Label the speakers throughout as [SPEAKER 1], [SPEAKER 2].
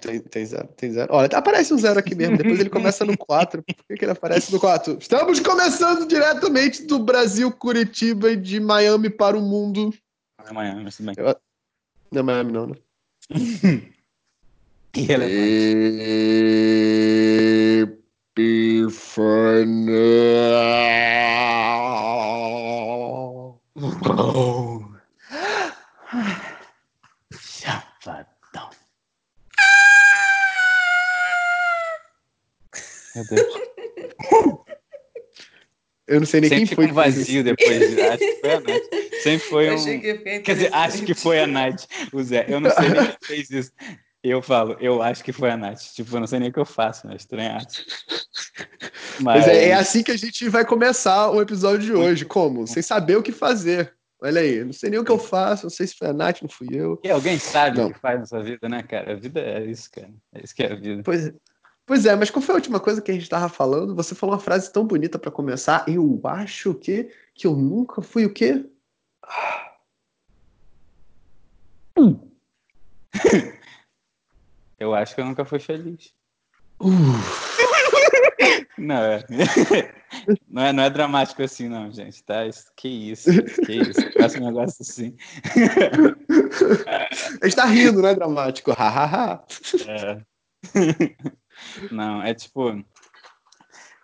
[SPEAKER 1] Tem, tem zero, tem zero. Olha, aparece um zero aqui mesmo. Depois ele começa no 4. Por que, que ele aparece no 4? Estamos começando diretamente do Brasil, Curitiba e de Miami para o mundo.
[SPEAKER 2] Não é Miami, mas tudo bem.
[SPEAKER 1] Eu... Não é Miami, não, né?
[SPEAKER 2] Oh. Chapadão. Meu Deus.
[SPEAKER 1] Eu não sei nem
[SPEAKER 2] Sempre
[SPEAKER 1] quem foi.
[SPEAKER 2] um vazio depois. de- Acho que foi a Nath. Sempre foi
[SPEAKER 3] Eu
[SPEAKER 2] um.
[SPEAKER 3] achei que ia ficar
[SPEAKER 2] Quer dizer, acho que foi a Nath. O Zé. Eu não sei nem quem fez isso. Eu falo, eu acho que foi a Nath. Tipo, eu não sei nem o que eu faço, né? Estranhado.
[SPEAKER 1] Mas é, é assim que a gente vai começar o episódio de hoje. Como? Sem saber o que fazer. Olha aí, eu não sei nem o que eu faço, não sei se foi a Nath, não fui eu.
[SPEAKER 2] E alguém sabe
[SPEAKER 1] Não.
[SPEAKER 2] o que faz nessa vida, né, cara? A vida é isso, cara. É isso que é a vida.
[SPEAKER 1] Pois, pois é, mas qual foi a última coisa que a gente tava falando? Você falou uma frase tão bonita pra começar. Eu acho que que eu nunca fui o quê?
[SPEAKER 2] Eu acho que eu nunca fui feliz. Não é. Não é, não é dramático assim, não, gente, tá? Isso- Que isso, que isso. Faça um negócio assim.
[SPEAKER 1] a gente tá rindo, não é dramático. Ha, ha, ha.
[SPEAKER 2] É. Não, é tipo.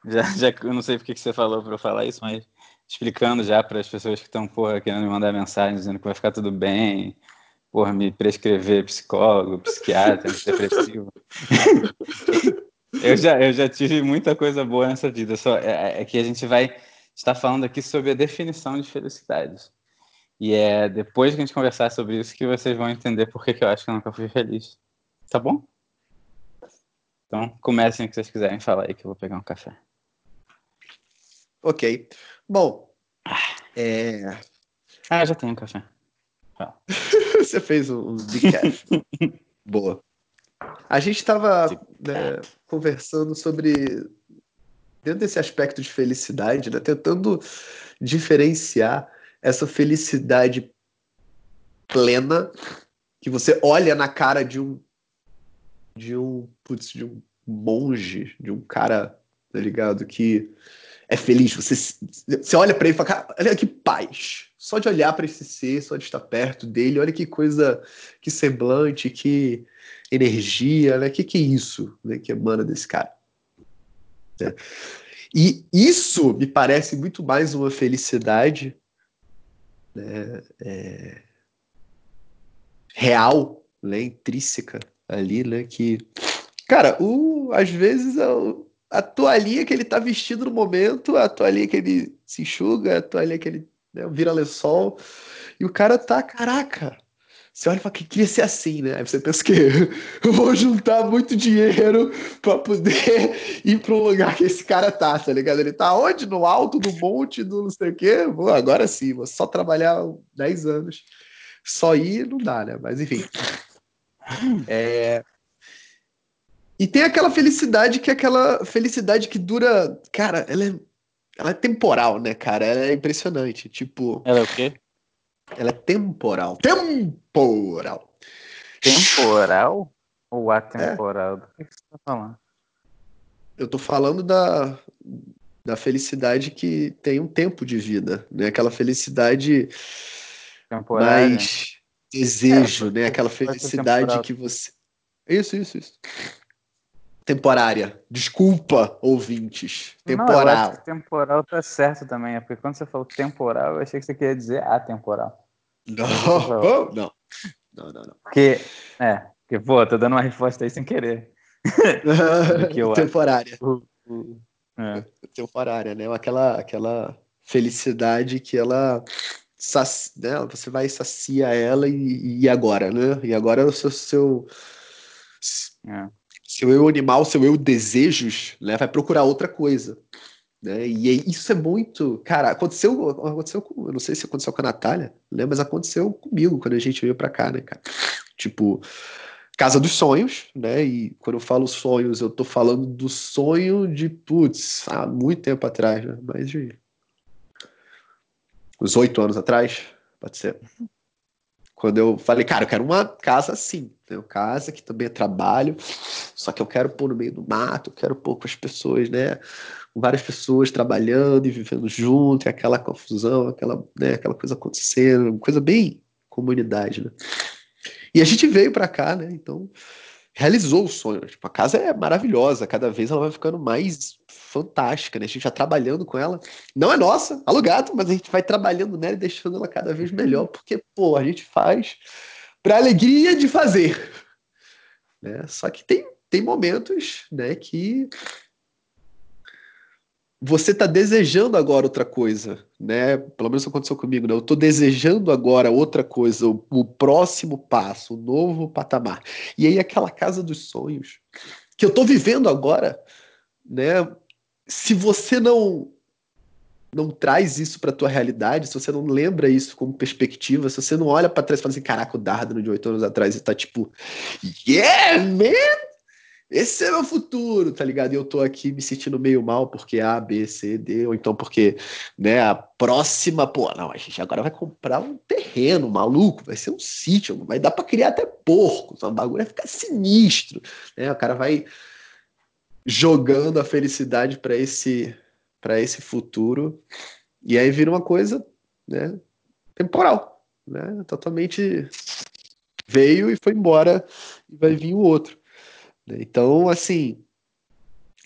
[SPEAKER 2] Já, já, eu não sei porque que você falou para eu falar isso, mas explicando já para as pessoas que estão, porra, querendo me mandar mensagem dizendo que vai ficar tudo bem, porra, me prescrever psicólogo, psiquiatra, antidepressivo. eu, já, eu já tive muita coisa boa nessa vida, só é, é que a gente vai estar falando aqui sobre a definição de felicidade. E é depois que a gente conversar sobre isso que vocês vão entender por que, que eu acho que eu nunca fui feliz. Tá bom? Então, comecem o que vocês quiserem falar aí, que eu vou pegar um café.
[SPEAKER 1] Ok. Bom, é,
[SPEAKER 2] Ah, já tenho um café.
[SPEAKER 1] você fez um, um decaf. Boa. A gente estava conversando sobre dentro desse aspecto de felicidade, né, tentando diferenciar essa felicidade plena que você olha na cara de um de um putz, de um monge, de um cara, tá ligado, que é feliz. Você, você olha pra ele e fala, olha que paz. Só de olhar pra esse ser, só de estar perto dele, olha que coisa, que semblante, que energia, né? Que que é isso, né, que emana desse cara? né? E isso me parece muito mais uma felicidade né, é, real, né, intrínseca ali, né, que cara, o, às vezes a, a toalhinha que ele tá vestido no momento, a toalhinha que ele se enxuga, a toalhinha que ele né, vira lençol, e o cara tá, caraca, você olha e fala que queria ser assim, né? Aí você pensa que eu vou juntar muito dinheiro para poder ir para um lugar que esse cara tá, tá ligado? Ele tá onde? No alto do monte, do não sei o quê. Vou, agora sim, vou só trabalhar 10 anos. Só ir não dá, né? Mas enfim. É... E tem aquela felicidade que é aquela felicidade que dura. Cara, ela é, ela é temporal, né, cara? Ela é impressionante. Tipo,
[SPEAKER 2] Ela é o quê?
[SPEAKER 1] ela é temporal. Temporal.
[SPEAKER 2] Temporal ou atemporal? Do que que você tá falando?
[SPEAKER 1] Eu tô falando da, da felicidade que tem um tempo de vida, né? Aquela felicidade
[SPEAKER 2] Temporária?
[SPEAKER 1] mais desejo,
[SPEAKER 2] É,
[SPEAKER 1] né? Aquela felicidade que você. Isso, isso, isso. Temporária. Desculpa, ouvintes.
[SPEAKER 2] Não, eu
[SPEAKER 1] Temporal.
[SPEAKER 2] acho que temporal tá certo também. É porque quando você falou temporal, eu achei que você queria dizer atemporal.
[SPEAKER 1] Não, não. Não, não, não.
[SPEAKER 2] Porque, é, porque, pô, tô dando uma resposta aí sem querer. Que.
[SPEAKER 1] Temporária.
[SPEAKER 2] É.
[SPEAKER 1] Temporária, né? Aquela, aquela felicidade que ela. Saci- né? Você vai sacia ela e, e agora, né? E agora o seu, seu,
[SPEAKER 2] É.
[SPEAKER 1] seu eu animal, seu eu desejos, né? Vai procurar outra coisa. Né? E isso é muito. Cara, aconteceu, aconteceu com. Eu não sei se aconteceu com a Natália, né? Mas aconteceu comigo quando a gente veio pra cá, né, cara? Tipo, Casa dos Sonhos, né? E quando eu falo sonhos, eu tô falando do sonho de, putz, há muito tempo atrás, né? Mais de. Uns oito anos atrás, pode ser. Quando eu falei, cara, eu quero uma casa assim, né? casa que também é trabalho, só que eu quero pôr no meio do mato, eu quero pôr com as pessoas, né? várias pessoas trabalhando e vivendo junto, e aquela confusão, aquela, né, aquela coisa acontecendo, coisa bem comunidade, né? E a gente veio para cá, né? Então realizou o sonho. Tipo, a casa é maravilhosa, cada vez ela vai ficando mais fantástica, né? A gente já trabalhando com ela. Não é nossa, alugado, mas a gente vai trabalhando nela e deixando ela cada vez melhor, porque, pô, a gente faz para alegria de fazer. Né? Só que tem, tem momentos né, que você está desejando agora outra coisa, né? Pelo menos aconteceu comigo, né? Eu estou desejando agora outra coisa, o, o, próximo passo, o novo patamar. E aí aquela casa dos sonhos que eu estou vivendo agora, né? Se você não não traz isso para tua realidade, se você não lembra isso como perspectiva, se você não olha para trás e fala assim, caraca, o Dardano de oito anos atrás está tipo, yeah, man, esse é meu futuro, tá ligado? E eu tô aqui me sentindo meio mal porque A, B, C, D, ou então porque, né, a próxima, pô, não, a gente agora vai comprar um terreno maluco, vai ser um sítio, vai dar para criar até porco, o bagulho vai ficar sinistro, né? O cara vai jogando a felicidade para esse para esse futuro e aí vira uma coisa, né, temporal, né? Totalmente veio e foi embora e vai vir o outro. Então, assim,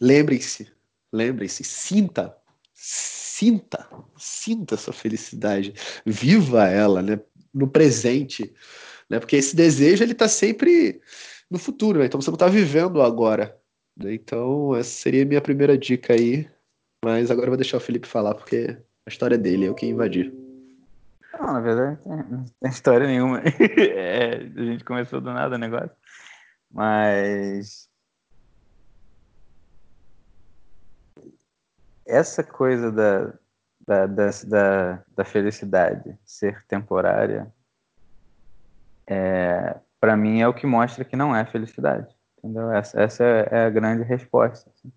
[SPEAKER 1] lembrem-se, lembrem-se, sinta, sinta, sinta essa felicidade, viva ela, né? No presente, né? Porque esse desejo ele está sempre no futuro, né? Então você não está vivendo agora. Né? Então essa seria a minha primeira dica aí. Mas agora eu vou deixar o Felipe falar porque a história dele é o que invadir.
[SPEAKER 2] Não, na verdade não tem história nenhuma. é, a gente começou do nada o negócio. Mas essa coisa da, da, da, da, da felicidade ser temporária, é, para mim é o que mostra que não é felicidade. Entendeu? Essa, essa é a grande resposta. Assim.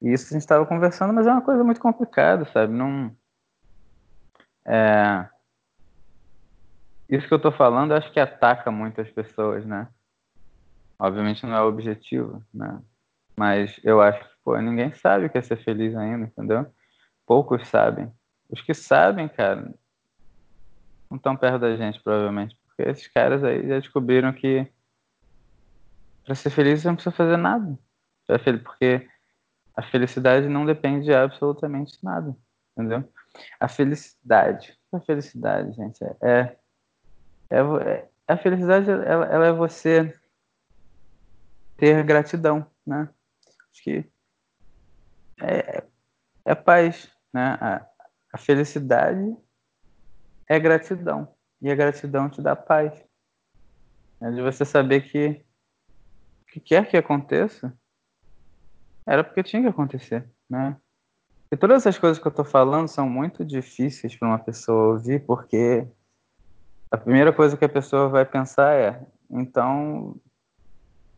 [SPEAKER 2] E isso a gente estava conversando, mas é uma coisa muito complicada, sabe? Não. É... Isso que eu estou falando, eu acho que ataca muitas pessoas, né? Obviamente não é o objetivo, né? Mas eu acho que, pô, ninguém sabe o que é ser feliz ainda, entendeu? Poucos sabem. Os que sabem, cara, não estão perto da gente, provavelmente. Porque esses caras aí já descobriram que para ser feliz você não precisa fazer nada. Porque a felicidade não depende de absolutamente nada, entendeu? A felicidade, a felicidade, gente, é, é, é a felicidade ela, ela é você ter gratidão, né? Acho que é, é paz, né? A, a felicidade é gratidão e a gratidão te dá paz, é de você saber que o que quer que aconteça era porque tinha que acontecer, né? E todas essas coisas que eu estou falando são muito difíceis para uma pessoa ouvir, porque a primeira coisa que a pessoa vai pensar é: então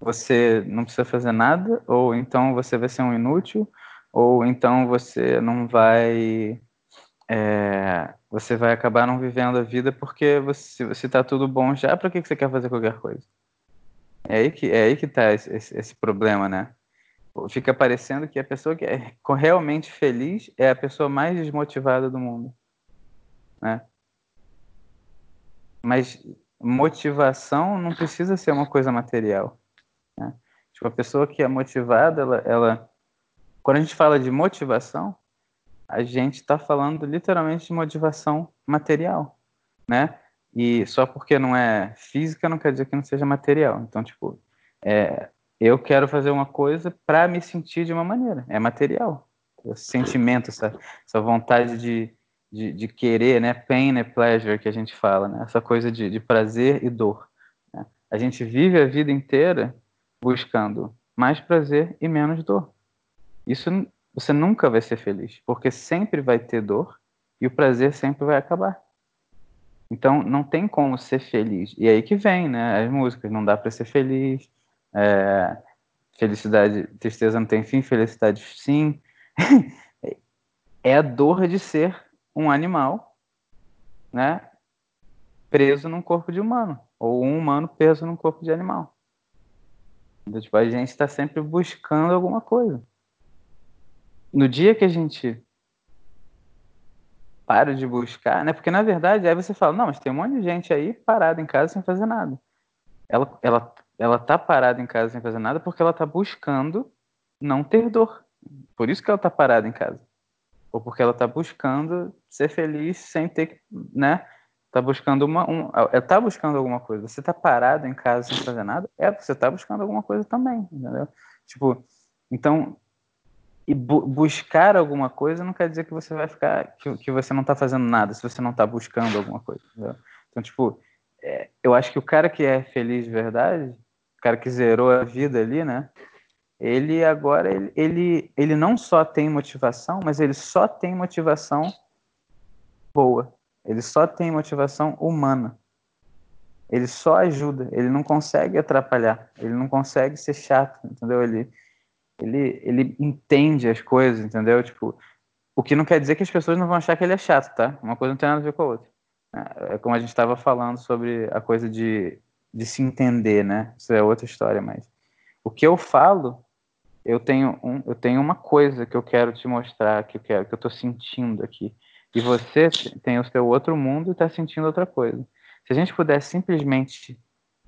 [SPEAKER 2] você não precisa fazer nada, ou então você vai ser um inútil, ou então você não vai. É, você vai acabar não vivendo a vida porque você, você tá tudo bom já, para que, que você quer fazer qualquer coisa? É aí que, é aí que tá esse, esse, esse problema, né? Fica parecendo que a pessoa que é realmente feliz é a pessoa mais desmotivada do mundo, né? Mas motivação não precisa ser uma coisa material. Né? Tipo, a pessoa que é motivada, ela, ela, quando a gente fala de motivação, a gente está falando literalmente de motivação material, né? E só porque não é física não quer dizer que não seja material. Então, tipo, é, eu quero fazer uma coisa para me sentir de uma maneira. É material. Esse sentimento, essa, essa vontade de, de, de, querer, né? Pain and pleasure que a gente fala, né? Essa coisa de, de prazer e dor. Né? A gente vive a vida inteira buscando mais prazer e menos dor. Isso você nunca vai ser feliz, porque sempre vai ter dor e o prazer sempre vai acabar. Então não tem como ser feliz. E aí que vem, né? As músicas, não dá para ser feliz. É, felicidade, tristeza não tem fim, felicidade sim. é a dor de ser um animal, né? preso num corpo de humano, ou um humano preso num corpo de animal. Tipo, a gente está sempre buscando alguma coisa. No dia que a gente para de buscar, né? Porque na verdade aí você fala, não, mas tem um monte de gente aí parada em casa sem fazer nada. Ela, ela, ela tá parada em casa sem fazer nada porque ela tá buscando não ter dor. Por isso que ela tá parada em casa. Ou porque ela tá buscando ser feliz sem ter, né? Tá buscando uma, um, ela tá buscando alguma coisa. Você tá parado em casa sem fazer nada, é você tá buscando alguma coisa também, entendeu? Tipo, então e bu buscar alguma coisa não quer dizer que você vai ficar que, que você não está fazendo nada se você não está buscando alguma coisa entendeu? então tipo é, eu acho que o cara que é feliz de verdade o cara que zerou a vida ali né ele agora ele, ele ele não só tem motivação mas ele só tem motivação boa ele só tem motivação humana ele só ajuda ele não consegue atrapalhar ele não consegue ser chato entendeu ele ele, ele entende as coisas, entendeu? Tipo, o que não quer dizer que as pessoas não vão achar que ele é chato, tá? Uma coisa não tem nada a ver com a outra. É, é como a gente estava falando sobre a coisa de, de se entender, né? Isso é outra história, mas o que eu falo, eu tenho, um, eu tenho uma coisa que eu quero te mostrar, que eu quero, que eu estou sentindo aqui. E você tem o seu outro mundo e está sentindo outra coisa. Se a gente pudesse simplesmente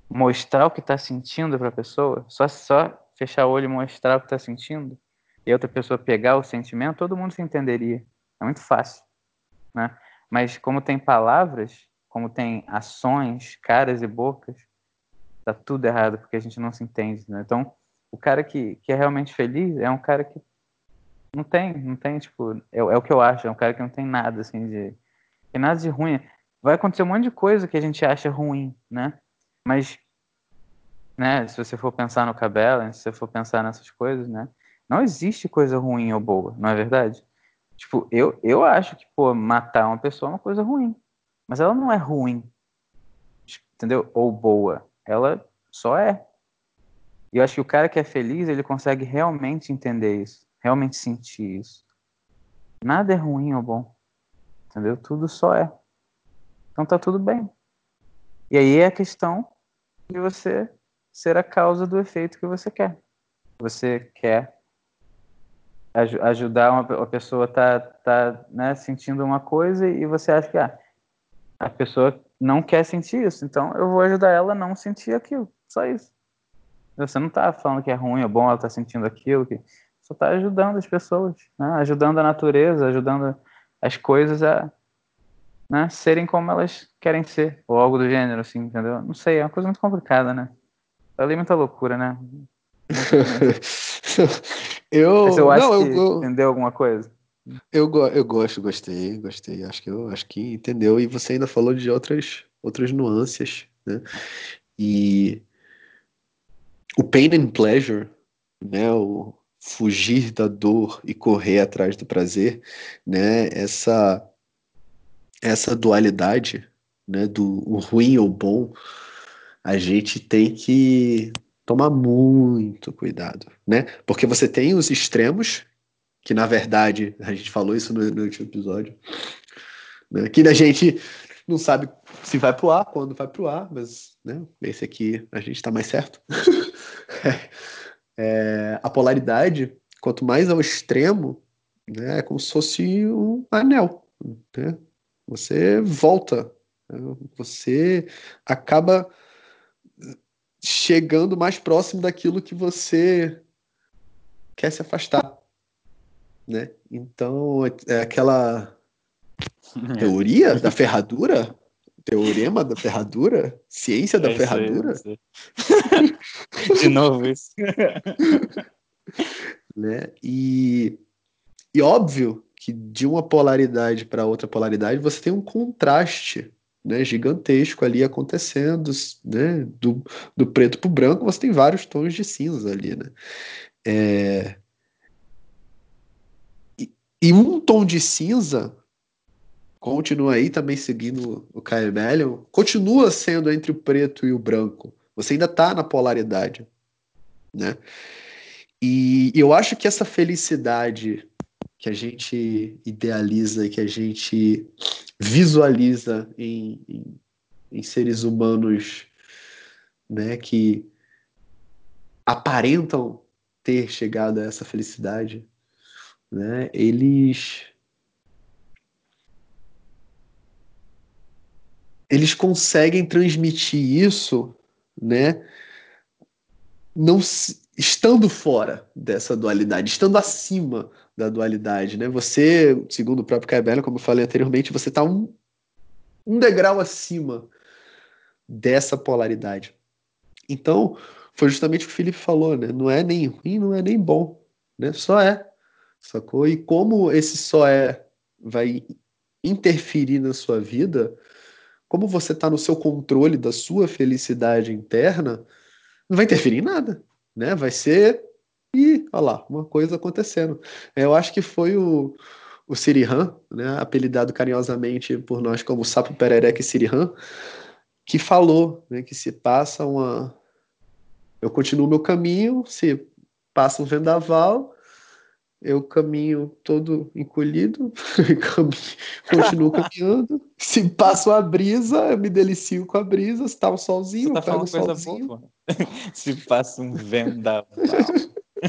[SPEAKER 2] mostrar o que está sentindo para a pessoa, só, só fechar o olho e mostrar o que está sentindo, e outra pessoa pegar o sentimento, todo mundo se entenderia. É muito fácil, né? Mas como tem palavras, como tem ações, caras e bocas, tá tudo errado porque a gente não se entende, né? Então, o cara que, que é realmente feliz é um cara que não tem, não tem, tipo, é, é o que eu acho, é um cara que não tem nada, assim, de, tem nada de ruim. Vai acontecer um monte de coisa que a gente acha ruim, né? Mas né? Se você for pensar no cabelo, se você for pensar nessas coisas, né? Não existe coisa ruim ou boa, não é verdade? Tipo, eu, eu acho que, pô, matar uma pessoa é uma coisa ruim. Mas ela não é ruim, entendeu? Ou boa. Ela só é. E eu acho que o cara que é feliz, ele consegue realmente entender isso. Realmente sentir isso. Nada é ruim ou bom. Entendeu? Tudo só é. Então tá tudo bem. E aí é a questão de você ser a causa do efeito que você quer. Você quer aj ajudar uma, uma pessoa tá tá né, sentindo uma coisa e você acha que ah, a pessoa não quer sentir isso, então eu vou ajudar ela a não sentir aquilo, só isso. Você não está falando que é ruim ou bom ela tá sentindo aquilo, que só está ajudando as pessoas, né? ajudando a natureza, ajudando as coisas a né, serem como elas querem ser, ou algo do gênero, assim, entendeu? Não sei, é uma coisa muito complicada, né? Ali muita loucura, né?
[SPEAKER 1] eu,
[SPEAKER 2] Mas eu acho
[SPEAKER 1] não,
[SPEAKER 2] que
[SPEAKER 1] eu,
[SPEAKER 2] entendeu alguma coisa.
[SPEAKER 1] Eu, eu gosto, gostei, gostei. Acho que eu acho que entendeu. E você ainda falou de outras, outras nuances, né? E o pain and pleasure, né? O fugir da dor e correr atrás do prazer, né? Essa essa dualidade, né? Do ruim ou bom a gente tem que tomar muito cuidado, né? Porque você tem os extremos, que na verdade, a gente falou isso no, no último episódio, né? que a gente não sabe se vai pro ar, quando vai pro ar, mas né? esse aqui a gente está mais certo. é, a polaridade, quanto mais ao extremo, né? é como se fosse um anel. Né? Você volta, né? você acaba chegando mais próximo daquilo que você quer se afastar, né? Então, é aquela teoria da ferradura, teorema da ferradura, ciência da é ferradura. Aí,
[SPEAKER 2] De novo isso.
[SPEAKER 1] né? E, e óbvio que de uma polaridade para outra polaridade você tem um contraste né, gigantesco ali acontecendo, né, do, do preto para o branco, você tem vários tons de cinza ali, né? É... E, e, um tom de cinza continua aí também seguindo o Kyle Mellion, continua sendo entre o preto e o branco. Você ainda está na polaridade, né? E, e eu acho que essa felicidade que a gente idealiza, que a gente visualiza em, em, em seres humanos né, que aparentam ter chegado a essa felicidade, né, eles eles conseguem transmitir isso, né, não estando fora dessa dualidade, estando acima da dualidade, né? Você, segundo o próprio Caio como eu falei anteriormente, você está um, um degrau acima dessa polaridade. Então, foi justamente o que o Felipe falou, né? Não é nem ruim, não é nem bom, né? Só é, sacou? E como esse só é vai interferir na sua vida, como você está no seu controle da sua felicidade interna, não vai interferir em nada, né? Vai ser e olha lá, uma coisa acontecendo. Eu acho que foi o, o Sirihan, né, apelidado carinhosamente por nós como Sapo Perereca Sirihan, que falou né, que se passa uma. Eu continuo meu caminho, se passa um vendaval, eu caminho todo encolhido, continuo caminhando. Se passa uma brisa, eu me delicio com a brisa. Se tá um solzinho, Você tá eu pego o solzinho. Boa,
[SPEAKER 2] se passa um vendaval.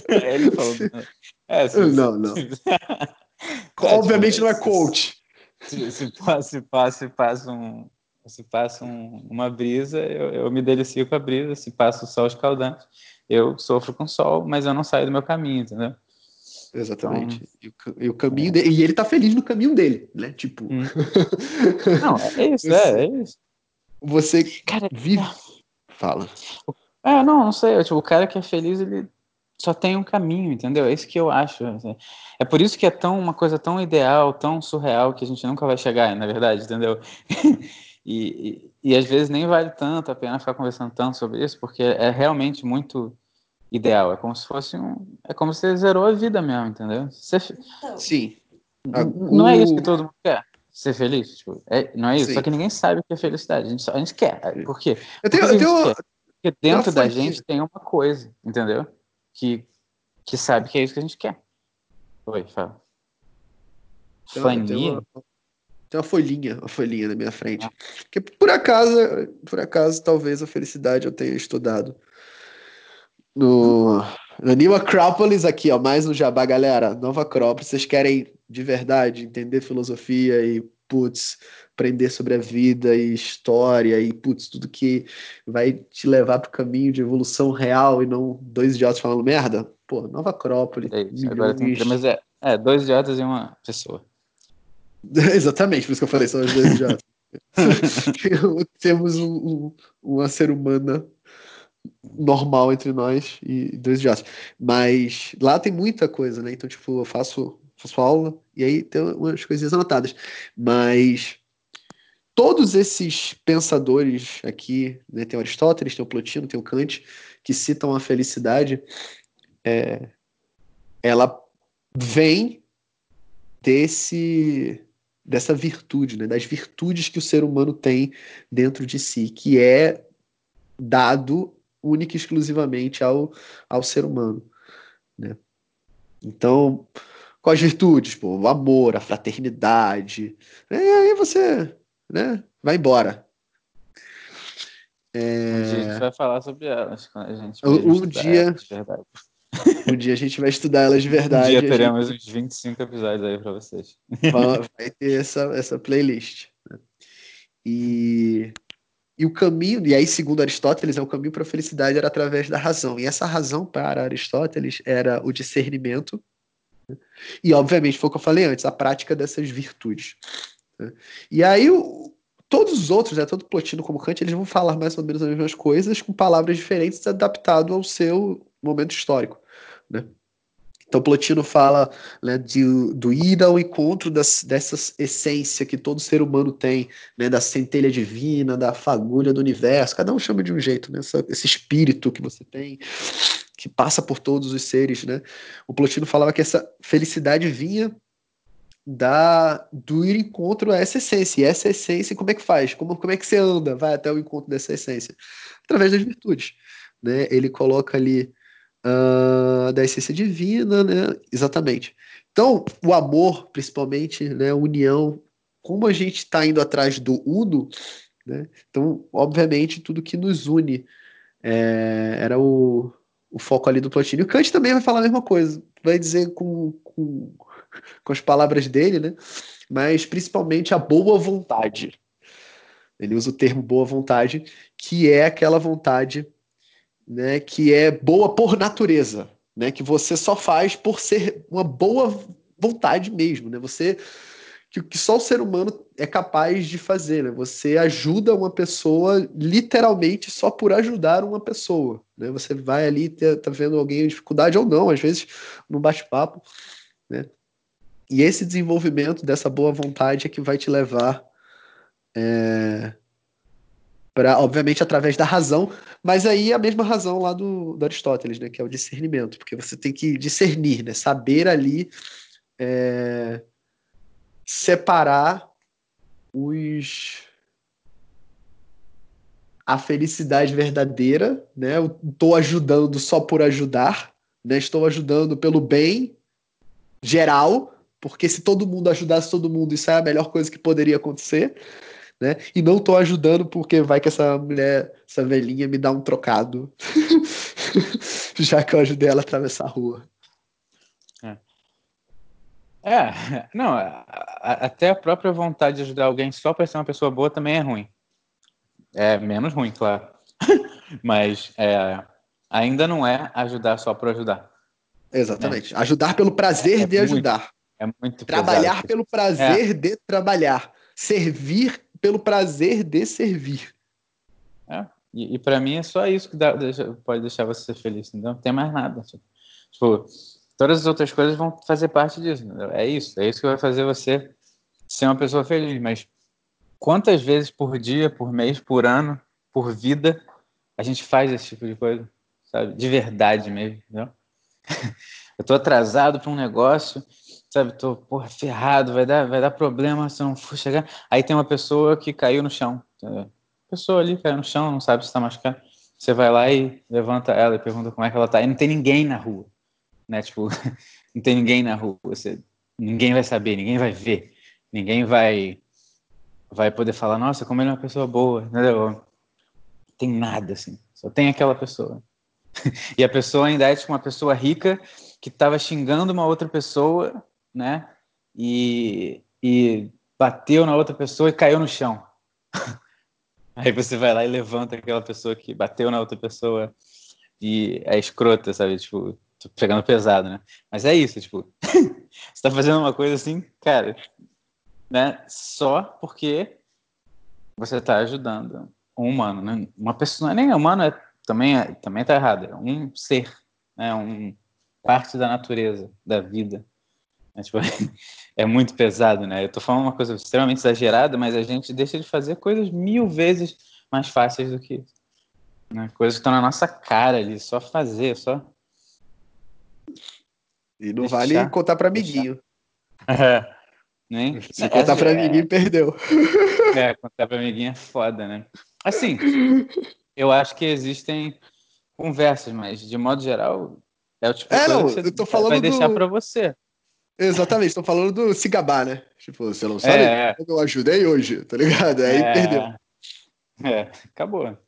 [SPEAKER 2] Ele falou.
[SPEAKER 1] É, se, não, não. É, Obviamente tipo, não é coach.
[SPEAKER 2] Se, se, passa, se, passa, se passa um, se passa um, uma brisa, eu, eu, me delicio com a brisa. Se passa o sol escaldante, eu sofro com o sol, mas eu não saio do meu caminho, entendeu?
[SPEAKER 1] Exatamente. Então, e, o, e, o, caminho é. dele, e ele tá feliz no caminho dele, né? Tipo. Hum.
[SPEAKER 2] Não, é isso, é, é isso.
[SPEAKER 1] Você cara, vive. Fala.
[SPEAKER 2] É, não, não sei. Tipo, o cara que é feliz, ele só tem um caminho, entendeu? É isso que eu acho. Assim. É por isso que é tão uma coisa tão ideal, tão surreal que a gente nunca vai chegar, na verdade, entendeu? e, e, e, às vezes nem vale tanto a pena ficar conversando tanto sobre isso, porque é realmente muito ideal. É como se fosse um. É como se você zerou a vida mesmo, entendeu? Você...
[SPEAKER 1] Então. Sim.
[SPEAKER 2] Não é isso que todo mundo quer. Ser feliz, tipo, é, não é isso. Sim. Só que ninguém sabe o que é felicidade. A gente, só, a gente quer. Por quê?
[SPEAKER 1] Eu tenho, eu tenho...
[SPEAKER 2] Porque dentro da gente tem uma coisa, entendeu? que, que sabe que é isso que a gente quer. Oi, fala.
[SPEAKER 1] Tem, tem, uma, tem uma folhinha, uma folhinha na minha frente. Ah. Que por acaso, por acaso, talvez a felicidade eu tenha estudado no, no New Acropolis aqui, ó, mais um jabá, galera. Nova Acrópolis, vocês querem de verdade entender filosofia e putz, aprender sobre a vida e história e, putz, tudo que vai te levar para o caminho de evolução real e não dois idiotas falando merda. Pô, Nova Acrópole.
[SPEAKER 2] É isso, agora tem, mas é, é, dois idiotas e uma pessoa.
[SPEAKER 1] Exatamente, por isso que eu falei, são os dois idiotas. Temos um, um, uma ser humana normal entre nós e dois idiotas. Mas lá tem muita coisa, né? Então, tipo, eu faço, faço aula e aí tem umas coisinhas anotadas. Mas todos esses pensadores aqui, né, tem o Aristóteles, tem o Plotino, tem o Kant, que citam a felicidade, é, ela vem desse dessa virtude, né, das virtudes que o ser humano tem dentro de si, que é dado única e exclusivamente ao, ao ser humano, né? Então, quais virtudes? Pô, o amor, a fraternidade. E aí você né? Vai embora.
[SPEAKER 2] É... Um dia a gente vai falar sobre elas. A gente
[SPEAKER 1] um dia. Um dia a gente vai estudar elas de verdade.
[SPEAKER 2] Um dia teremos gente... uns 25 episódios aí para vocês.
[SPEAKER 1] Vai ter essa, essa playlist. Né? E, e o caminho, e aí, segundo Aristóteles, é o caminho para a felicidade era através da razão. E essa razão para Aristóteles era o discernimento. Né? E, obviamente, foi o que eu falei antes, a prática dessas virtudes. Né? E aí, o, todos os outros, né, tanto Plotino como Kant, eles vão falar mais ou menos as mesmas coisas com palavras diferentes adaptado ao seu momento histórico. Né? Então, Plotino fala né, de, do ir ao encontro das, dessa essência que todo ser humano tem, né, da centelha divina, da fagulha do universo. Cada um chama de um jeito, né, essa, esse espírito que você tem, que passa por todos os seres. Né? O Plotino falava que essa felicidade vinha da, do ir encontro a essa essência. E essa essência, como é que faz? Como, como é que você anda, vai até o encontro dessa essência? Através das virtudes. Né? Ele coloca ali uh, da essência divina, né? Exatamente. Então, o amor, principalmente, né? A união, como a gente está indo atrás do uno, Né? Então, obviamente, tudo que nos une é, era o, o foco ali do Plotino. O Kant também vai falar a mesma coisa, vai dizer com, com, com as palavras dele, né? mas principalmente a boa vontade. Ele usa o termo boa vontade, que é aquela vontade né, que é boa por natureza, né, que você só faz por ser uma boa vontade mesmo, né? Você que, que só o ser humano é capaz de fazer, né? Você ajuda uma pessoa literalmente só por ajudar uma pessoa, né? Você vai ali, tá, tá vendo alguém em dificuldade ou não, às vezes no bate-papo, né? E esse desenvolvimento dessa boa vontade é que vai te levar é, para, obviamente, através da razão, mas aí a mesma razão lá do, do, Aristóteles, né, que é o discernimento, porque você tem que discernir, né, saber ali é, separar os a felicidade verdadeira, né? Eu estou ajudando só por ajudar, né? Estou ajudando pelo bem geral, porque se todo mundo ajudasse todo mundo, isso é a melhor coisa que poderia acontecer né? E não tô ajudando porque vai que essa mulher, essa velhinha me dá um trocado, já que eu ajudei ela a atravessar a rua.
[SPEAKER 2] É, é não, a, a, até a própria vontade de ajudar alguém só para ser uma pessoa boa também é ruim. É menos ruim, claro. Mas é, ainda não é ajudar só por ajudar.
[SPEAKER 1] Exatamente. Né? Ajudar pelo prazer é, de muito, ajudar.
[SPEAKER 2] É muito
[SPEAKER 1] Trabalhar pesado. pelo prazer é. de trabalhar. Servir pelo prazer de servir.
[SPEAKER 2] É, e, e para mim é só isso que dá, deixa, pode deixar você ser feliz, não tem mais nada. Tipo, todas as outras coisas vão fazer parte disso. Entendeu? É isso, é isso que vai fazer você ser uma pessoa feliz. Mas quantas vezes por dia, por mês, por ano, por vida, a gente faz esse tipo de coisa, sabe? De verdade mesmo, entendeu? Eu tô atrasado para um negócio sabe, tô, porra, ferrado, vai dar, vai dar problema se eu não for chegar. Aí tem uma pessoa que caiu no chão? Pessoa ali caiu no chão, não sabe se está machucado. Você vai lá e levanta ela e pergunta como é que ela tá. E não tem ninguém na rua, né? Tipo, não tem ninguém na rua. Você, ninguém vai saber, ninguém vai ver, ninguém vai vai poder falar, nossa, como ele é uma pessoa boa, entendeu? Tem nada assim, só tem aquela pessoa. e a pessoa ainda é tipo uma pessoa rica que estava xingando uma outra pessoa né? E, e bateu na outra pessoa e caiu no chão. Aí você vai lá e levanta aquela pessoa que bateu na outra pessoa e é escrota, sabe? Tipo, tô pegando pesado, né? Mas é isso, tipo, você tá fazendo uma coisa assim, cara, né? Só porque você tá ajudando um humano, né? Uma pessoa, é nem humano, é, também, é, também tá errado, é um ser, né? Um parte da natureza, da vida. É, tipo, é muito pesado, né? Eu tô falando uma coisa extremamente exagerada, mas a gente deixa de fazer coisas mil vezes mais fáceis do que isso. Né? Coisas que estão na nossa cara ali, só fazer, só.
[SPEAKER 1] E não deixar, vale contar para amiguinho.
[SPEAKER 2] É.
[SPEAKER 1] Se contar é, para amiguinho, perdeu.
[SPEAKER 2] É, contar para amiguinho é foda, né? Assim, eu acho que existem conversas, mas de modo geral, é o tipo de
[SPEAKER 1] é, não, eu tô falando
[SPEAKER 2] vai deixar
[SPEAKER 1] do...
[SPEAKER 2] para você.
[SPEAKER 1] Exatamente, estou falando do se gabar, né? Tipo, você não sabe é. eu ajudei hoje, tá ligado? Aí é. perdeu.
[SPEAKER 2] É, acabou.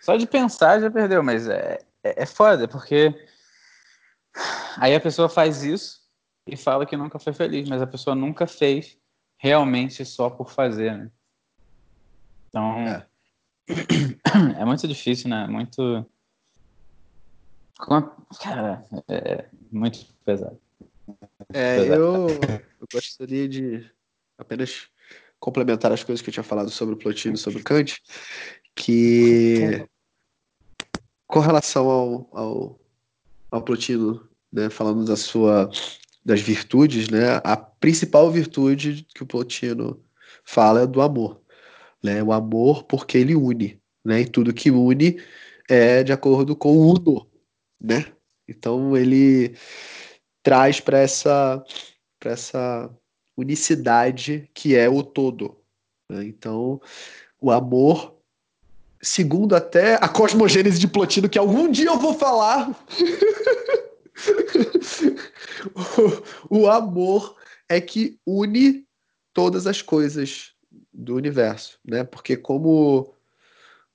[SPEAKER 2] Só de pensar já perdeu, mas é, é, é foda, porque aí a pessoa faz isso e fala que nunca foi feliz, mas a pessoa nunca fez realmente só por fazer, né? Então, é, é muito difícil, né? Muito. Cara, é muito pesado.
[SPEAKER 1] É, eu, eu gostaria de apenas complementar as coisas que eu tinha falado sobre o Plotino, sobre o Kant, que com relação ao, ao, ao Plotino, né, falando da sua das virtudes, né, a principal virtude que o Plotino fala é do amor, né, o amor porque ele une, né, e tudo que une é de acordo com o uno, né, então ele traz para essa, essa unicidade que é o todo. Né? Então, o amor, segundo até a cosmogênese de Plotino, que algum dia eu vou falar, o, o amor é que une todas as coisas do universo, né? Porque como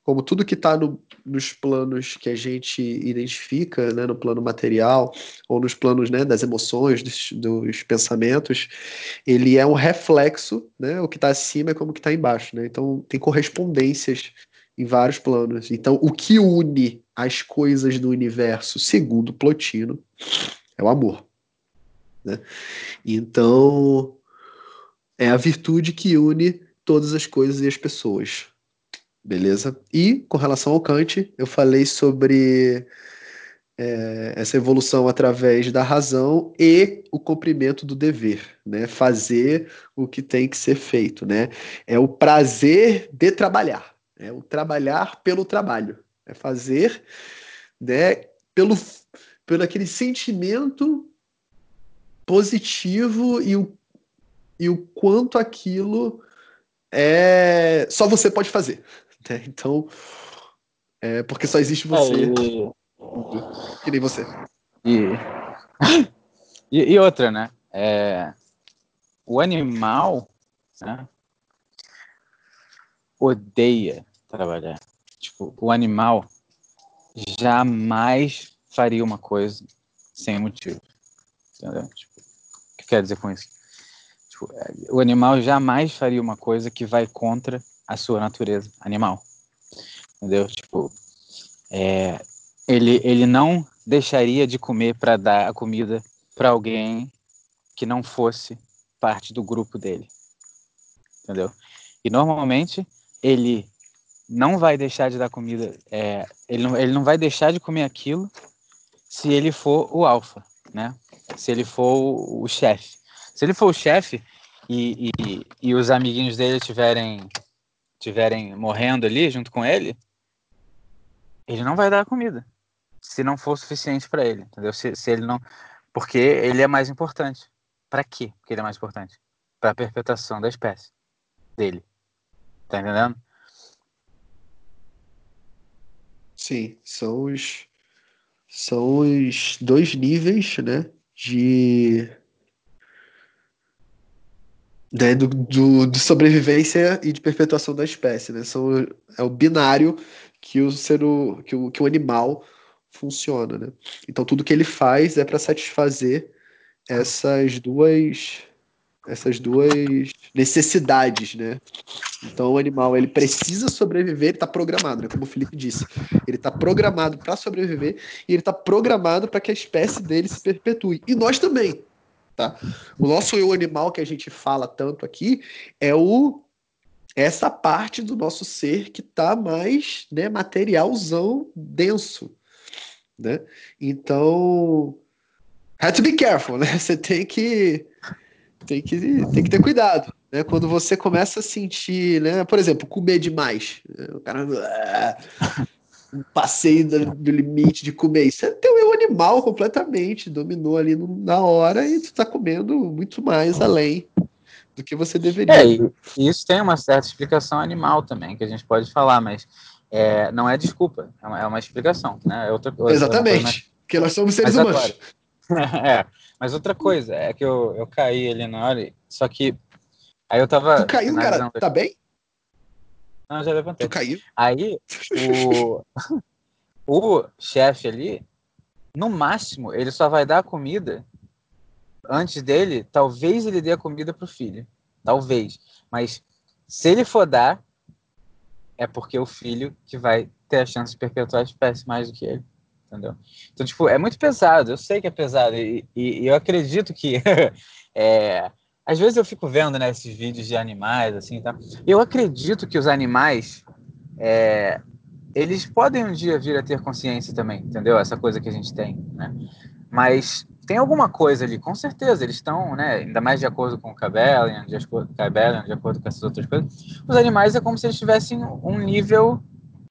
[SPEAKER 1] como tudo que está no, nos planos que a gente identifica, né, no plano material ou nos planos né, das emoções, dos, dos pensamentos, ele é um reflexo, né? O que está acima é como o que está embaixo, né? Então tem correspondências em vários planos. Então o que une as coisas do universo, segundo Plotino, é o amor, né? Então é a virtude que une todas as coisas e as pessoas. Beleza? E com relação ao Kant, eu falei sobre é, essa evolução através da razão e o cumprimento do dever, né? Fazer o que tem que ser feito, né? É o prazer de trabalhar, é o trabalhar pelo trabalho, é fazer, né? Pelo, pelo aquele sentimento positivo e o, e o quanto aquilo é só você pode fazer, né? Então, é porque só existe você. É, e... Que nem você.
[SPEAKER 2] E... e, e, outra, né? É... O animal né? odeia trabalhar. Tipo, o animal jamais faria uma coisa sem motivo. Entendeu? Tipo, o que quer dizer com isso? Tipo, é, o animal jamais faria uma coisa que vai contra a sua natureza animal. Entendeu? Tipo, é, ele, ele não deixaria de comer para dar a comida para alguém que não fosse parte do grupo dele. Entendeu? E normalmente ele não vai deixar de dar comida, é, ele, não, ele não vai deixar de comer aquilo se ele for o alfa, né? Se ele for o, o chefe. Se ele for o chefe e, e, e os amiguinhos dele tiverem estiverem morrendo ali junto com ele, ele não vai dar comida. Se não for suficiente para ele, entendeu? Se, se ele não. Porque ele é mais importante. Para quê? Porque ele é mais importante. Para a perpetuação da espécie dele. Tá entendendo?
[SPEAKER 1] Sim, são os são os dois níveis, né, de né, do, do, de sobrevivência e de perpetuação da espécie, né? São, é o binário que o ser que o, que o animal funciona, né? Então tudo que ele faz é para satisfazer essas duas essas duas necessidades, né? Então o animal ele precisa sobreviver, ele está programado, né? Como o Felipe disse, ele está programado para sobreviver e ele está programado para que a espécie dele se perpetue. E nós também, tá? O nosso eu animal que a gente fala tanto aqui é o essa parte do nosso ser que está mais né, materialzão denso, né? Então, have to be careful, né? Você tem que tem que tem que ter cuidado, né? Quando você começa a sentir, né? Por exemplo, comer demais, né? o cara passeio do, do, limite de comer. Isso é teu eu animal completamente, dominou ali no, na hora e tu tá comendo muito mais além do que você deveria.
[SPEAKER 2] É, e isso tem uma certa explicação animal também, que a gente pode falar, mas é, não é desculpa, é uma, é uma explicação, né? É outra coisa.
[SPEAKER 1] Exatamente, porque nós somos seres mas humanos.
[SPEAKER 2] é, mas outra coisa, é que eu, eu caí ali na hora, só que aí eu tava...
[SPEAKER 1] Tu caiu, cara? Tá bem?
[SPEAKER 2] Não, já levantei.
[SPEAKER 1] Tu caiu?
[SPEAKER 2] Aí, o, o chefe ali, no máximo, ele só vai dar a comida antes dele. Talvez ele dê a comida pro filho. Talvez. Mas se ele for dar, é porque é o filho que vai ter a chance de perpetuar a espécie mais do que ele. Entendeu? Então, tipo, é muito pesado. Eu sei que é pesado. E, e, e eu acredito que. é, às vezes eu fico vendo né, esses vídeos de animais, assim, tá? Eu acredito que os animais, é, eles podem um dia vir a ter consciência também, entendeu? Essa coisa que a gente tem, né? Mas tem alguma coisa ali, com certeza, eles estão, né, ainda mais de acordo com o Cabellian, de Cabellian, de acordo com essas outras coisas, os animais é como se eles tivessem um nível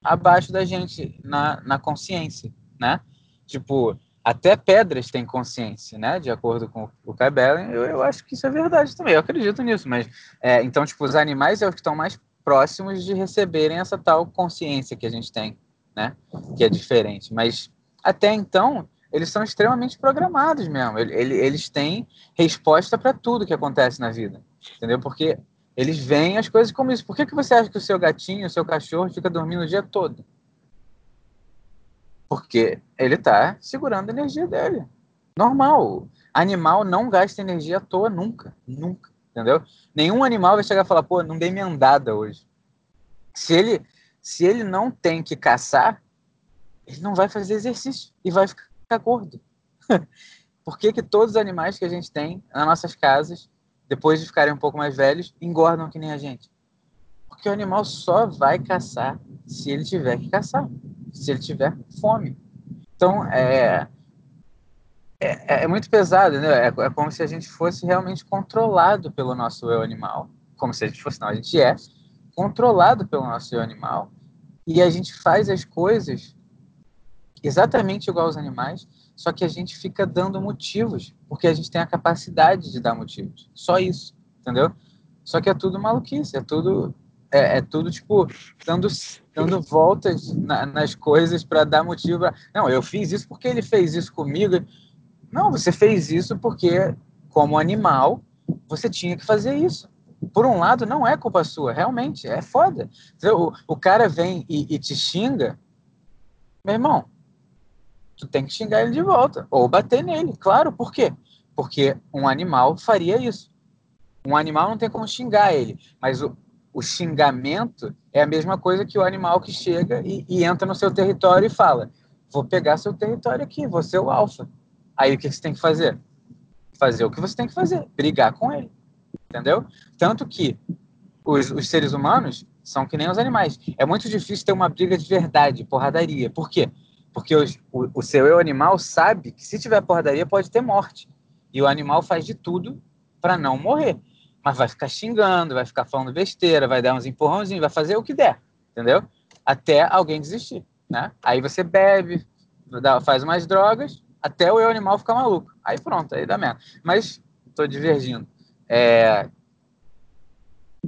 [SPEAKER 2] abaixo da gente na, na consciência, né? Tipo, até pedras têm consciência, né? De acordo com o Kai Bellen, eu, eu acho que isso é verdade também, eu acredito nisso, mas é, então, tipo, os animais é os que estão mais próximos de receberem essa tal consciência que a gente tem, né? Que é diferente, mas até então, eles são extremamente programados mesmo, eles têm resposta para tudo que acontece na vida, entendeu? Porque Eles veem as coisas como isso. Por que, que você acha que o seu gatinho, o seu cachorro fica dormindo o dia todo? Porque ele está segurando a energia dele. Normal. Animal não gasta energia à toa nunca. Nunca. Entendeu? Nenhum animal vai chegar e falar, pô, não dei minha andada hoje. Se ele, se ele não tem que caçar, ele não vai fazer exercício e vai ficar gordo. Por que, que todos os animais que a gente tem nas nossas casas, depois de ficarem um pouco mais velhos, engordam que nem a gente? Porque o animal só vai caçar se ele tiver que caçar, se ele tiver fome. Então, é, é, é muito pesado, né? É, é, como se a gente fosse realmente controlado pelo nosso eu animal. Como se a gente fosse, não, a gente é controlado pelo nosso eu animal. E a gente faz as coisas exatamente igual aos animais, só que a gente fica dando motivos, porque a gente tem a capacidade de dar motivos. Só isso, entendeu? Só que é tudo maluquice, é tudo é, é tudo tipo dando, dando voltas na, nas coisas para dar motivo. Pra... Não, eu fiz isso porque ele fez isso comigo. Não, você fez isso porque, como animal, você tinha que fazer isso. Por um lado, não é culpa sua, realmente, é foda. O, o cara vem e, e te xinga, meu irmão, tu tem que xingar ele de volta, ou bater nele, claro, por quê? Porque um animal faria isso. Um animal não tem como xingar ele, mas o, o xingamento é a mesma coisa que o animal que chega e, e entra no seu território e fala: Vou pegar seu território aqui, vou ser o alfa. Aí o que você tem que fazer? Fazer o que você tem que fazer, brigar com ele. Entendeu? Tanto que os, os seres humanos são que nem os animais. É muito difícil ter uma briga de verdade, porradaria. Por quê? Porque os, o, o seu eu animal sabe que se tiver porradaria pode ter morte. E o animal faz de tudo para não morrer. Mas vai ficar xingando, vai ficar falando besteira, vai dar uns empurrãozinhos, vai fazer o que der, entendeu? Até alguém desistir, né? Aí você bebe, faz umas drogas, até o eu animal ficar maluco. Aí pronto, aí dá merda. Mas tô divergindo. É...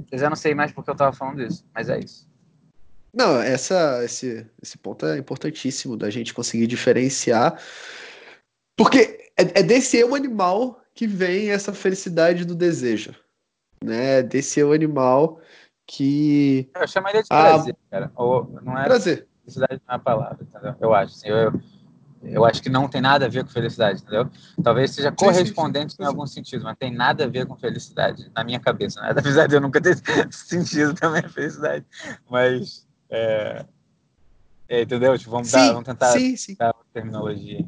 [SPEAKER 2] Eu já não sei mais porque eu tava falando isso, mas é isso.
[SPEAKER 1] Não, essa, esse, esse ponto é importantíssimo da gente conseguir diferenciar. Porque é, é desse eu animal que vem essa felicidade do desejo. Né? Desse animal que.
[SPEAKER 2] Eu chamaria de prazer, ah, cara. Ou, não é
[SPEAKER 1] prazer.
[SPEAKER 2] Felicidade não é a palavra, entendeu? Eu acho. Assim, eu, eu acho que não tem nada a ver com felicidade, entendeu? Talvez seja correspondente sim, sim, sim. em algum sentido, mas tem nada a ver com felicidade, na minha cabeça, né? Apesar de eu nunca ter sentido também a felicidade. Mas, é... É, entendeu? Tipo, vamos, dar, vamos tentar dar uma terminologia.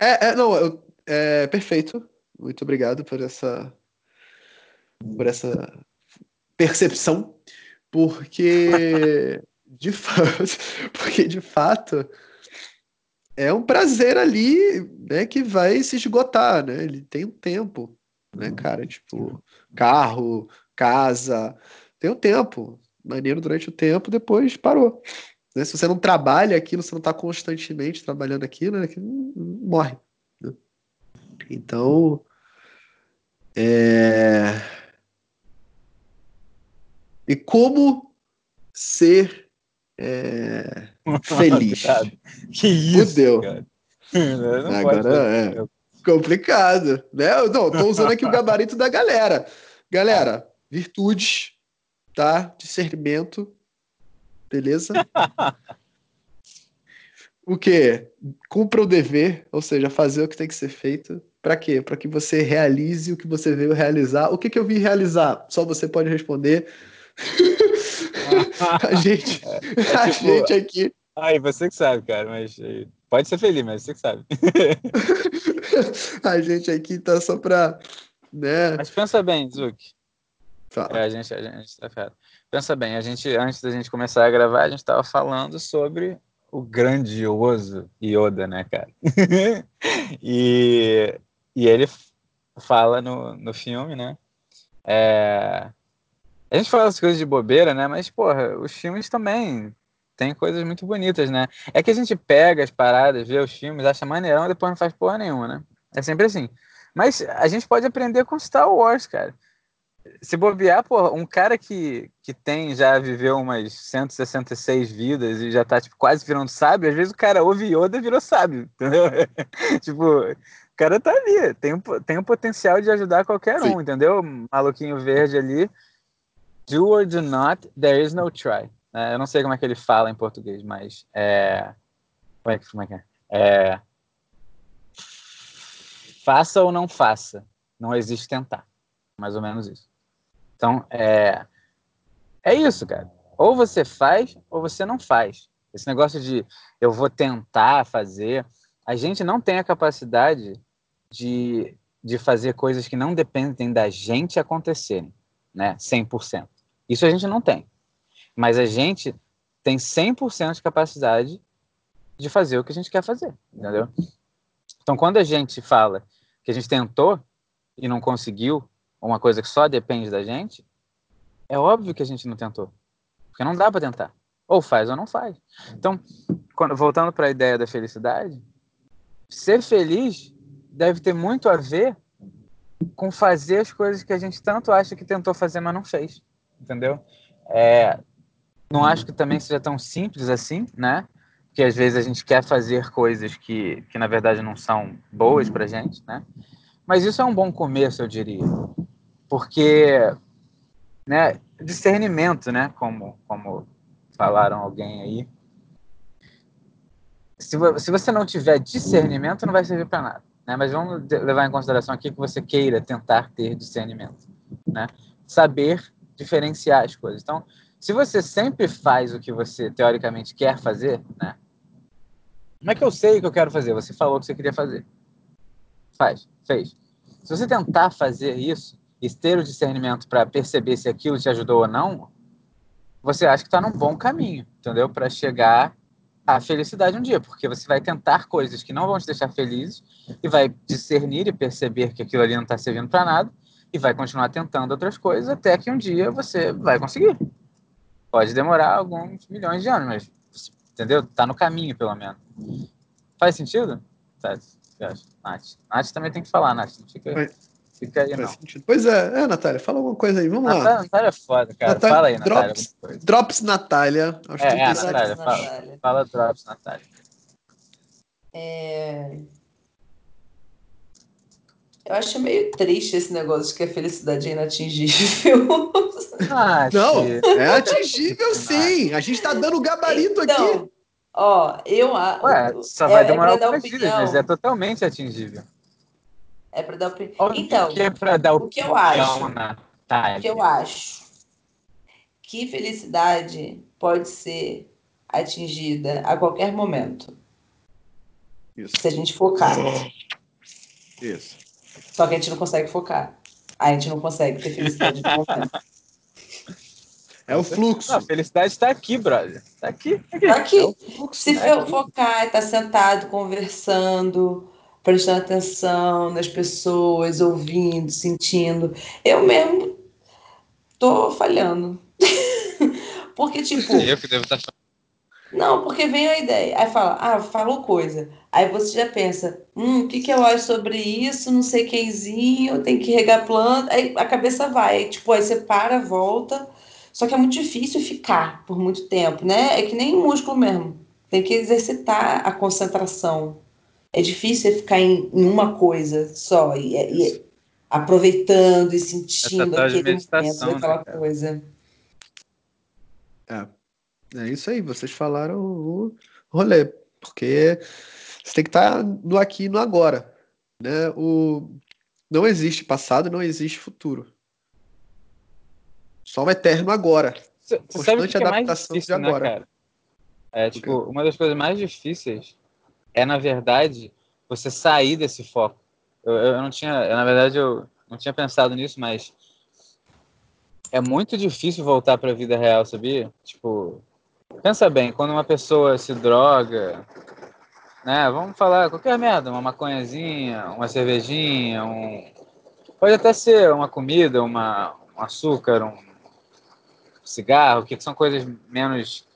[SPEAKER 1] É, é não, eu, é perfeito. Muito obrigado por essa, por essa percepção, porque de fato, porque de fato é um prazer ali, né, que vai se esgotar, né? Ele tem um tempo, né, uhum. cara? Tipo, carro, casa, tem um tempo. Maneiro durante o tempo, depois parou. Né? Se você não trabalha aquilo, se não está constantemente trabalhando aquilo, né, aquilo morre. Né? Então, é... E como ser é... Feliz.
[SPEAKER 2] que isso? Fudeu.
[SPEAKER 1] Agora é complicado, né? Não, tô usando aqui o gabarito da galera. Galera, virtudes, tá? Discernimento, beleza? o que? Cumpra o dever, ou seja, fazer o que tem que ser feito. Para quê? Para que você realize o que você veio realizar. O que, que eu vim realizar? Só você pode responder. A gente, é, a tipo, gente aqui.
[SPEAKER 2] Ai, você que sabe, cara, mas eh, pode ser feliz, mas você que sabe.
[SPEAKER 1] a gente aqui tá só pra. Né?
[SPEAKER 2] Mas pensa bem, Zuki. É, a gente, a gente tá ferrado. Pensa bem, a gente, antes da gente começar a gravar, a gente tava falando sobre o grandioso Yoda, né, cara? e, e ele fala no, no filme, né? É, a gente fala as coisas de bobeira, né? Mas, porra, os filmes também tem coisas muito bonitas, né? É que a gente pega as paradas, vê os filmes, acha maneirão e depois não faz porra nenhuma, né? É sempre assim. Mas a gente pode aprender com Star Wars, cara. Se bobear, porra, um cara que, que tem, já viveu umas 166 vidas e já tá, tipo, quase virando sábio, às vezes o cara ouve Yoda e virou sábio, entendeu? tipo, o cara tá ali, tem, tem o potencial de ajudar qualquer um, Sim. entendeu? Maluquinho verde ali do or do not, there is no try. É, eu não sei como é que ele fala em português, mas é. Como é que, como é, que é? é? Faça ou não faça. Não existe tentar. Mais ou menos isso. Então, é. É isso, cara. Ou você faz ou você não faz. Esse negócio de eu vou tentar fazer. A gente não tem a capacidade de, de fazer coisas que não dependem da gente acontecerem, né? 100%. Isso a gente não tem. Mas a gente tem 100% de capacidade de fazer o que a gente quer fazer, entendeu? Então, quando a gente fala que a gente tentou e não conseguiu uma coisa que só depende da gente, é óbvio que a gente não tentou. Porque não dá para tentar. Ou faz ou não faz. Então, quando, voltando para a ideia da felicidade, ser feliz deve ter muito a ver com fazer as coisas que a gente tanto acha que tentou fazer, mas não fez. Entendeu? É, não acho que também seja tão simples assim, né? Porque às vezes a gente quer fazer coisas que, que na verdade não são boas pra gente, né? Mas isso é um bom começo, eu diria. Porque, né, discernimento, né, como, como falaram alguém aí. Se, se você não tiver discernimento, não vai servir para nada. Né? Mas vamos levar em consideração aqui que você queira tentar ter discernimento. Né? Saber diferenciar as coisas. Então, se você sempre faz o que você teoricamente quer fazer, né? Como é que eu sei o que eu quero fazer? Você falou que você queria fazer. Faz, fez. Se você tentar fazer isso e ter o discernimento para perceber se aquilo te ajudou ou não, você acha que está num bom caminho, entendeu? Para chegar à felicidade um dia, porque você vai tentar coisas que não vão te deixar felizes e vai discernir e perceber que aquilo ali não está servindo para nada e vai continuar tentando outras coisas até que um dia você vai conseguir. Pode demorar alguns milhões de anos, mas, entendeu? Tá no caminho, pelo menos. Faz sentido? Tá, Nath. Nath também tem que falar, Nath. Não fica, Faz, fica aí, não. Sentido.
[SPEAKER 1] Pois é, é, Natália, fala alguma coisa aí, vamos
[SPEAKER 2] Natália,
[SPEAKER 1] lá.
[SPEAKER 2] Natália é foda, cara. Natália, fala aí,
[SPEAKER 1] drops,
[SPEAKER 2] Natália.
[SPEAKER 1] Drops Natália.
[SPEAKER 2] Acho é, é, Natália, fala, fala Drops Natália.
[SPEAKER 3] É... Eu acho meio triste esse negócio de que a felicidade é inatingível.
[SPEAKER 1] Ah, não, é atingível sim. A gente tá dando gabarito então, aqui.
[SPEAKER 3] Ó, eu
[SPEAKER 2] Ué, só vai é, demorar é algumas vidas, mas é totalmente atingível.
[SPEAKER 3] É para dar opinião. Então,
[SPEAKER 2] que é para dar
[SPEAKER 3] o que eu acho? O que eu acho que felicidade pode ser atingida a qualquer momento. Isso. Se a gente focar.
[SPEAKER 1] Isso.
[SPEAKER 3] Só que a gente não consegue focar. A gente não consegue ter felicidade no momento.
[SPEAKER 1] É o fluxo.
[SPEAKER 2] Não, a felicidade está aqui, brother. Está aqui.
[SPEAKER 3] Está aqui. Tá aqui. É fluxo, Se tá focar, está sentado, conversando, prestando atenção nas pessoas, ouvindo, sentindo. Eu mesmo tô falhando. Porque, tipo.
[SPEAKER 2] Eu que devo estar tá
[SPEAKER 3] não, porque vem a ideia. Aí fala, ah, falou coisa. Aí você já pensa, hum, o que, que eu acho sobre isso? Não sei quemzinho, tem que regar planta. Aí a cabeça vai. Aí, tipo, aí você para, volta. Só que é muito difícil ficar por muito tempo, né? É que nem músculo mesmo. Tem que exercitar a concentração. É difícil ficar em, em uma coisa só. E, e aproveitando e sentindo aquele momento, aquela né, coisa.
[SPEAKER 1] É. É isso aí, vocês falaram o rolê, porque você tem que estar no aqui e no agora. Né? O, não existe passado, não existe futuro. Só o eterno agora.
[SPEAKER 2] Você sabe o que é mais difícil, né, cara? É, tipo, uma das coisas mais difíceis é, na verdade, você sair desse foco. Eu, eu não tinha, eu, na verdade, eu não tinha pensado nisso, mas é muito difícil voltar para a vida real, sabia? Tipo, Pensa bem, quando uma pessoa se droga, né? Vamos falar qualquer merda, uma maconhazinha, uma cervejinha, um... pode até ser uma comida, uma, um açúcar, um cigarro, que são coisas menos,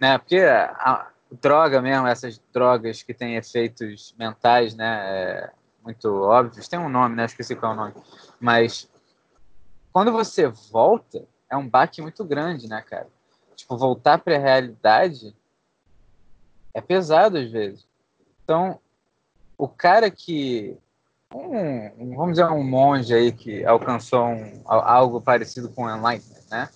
[SPEAKER 2] né? Porque a, droga mesmo, essas drogas que têm efeitos mentais, né? É, muito óbvios, tem um nome, né? Esqueci qual é o nome. Mas quando você volta, é um baque muito grande, né, cara? Tipo, voltar para a realidade é pesado às vezes. Então, o cara que um, vamos dizer um monge aí que alcançou um, algo parecido com o enlightenment, né?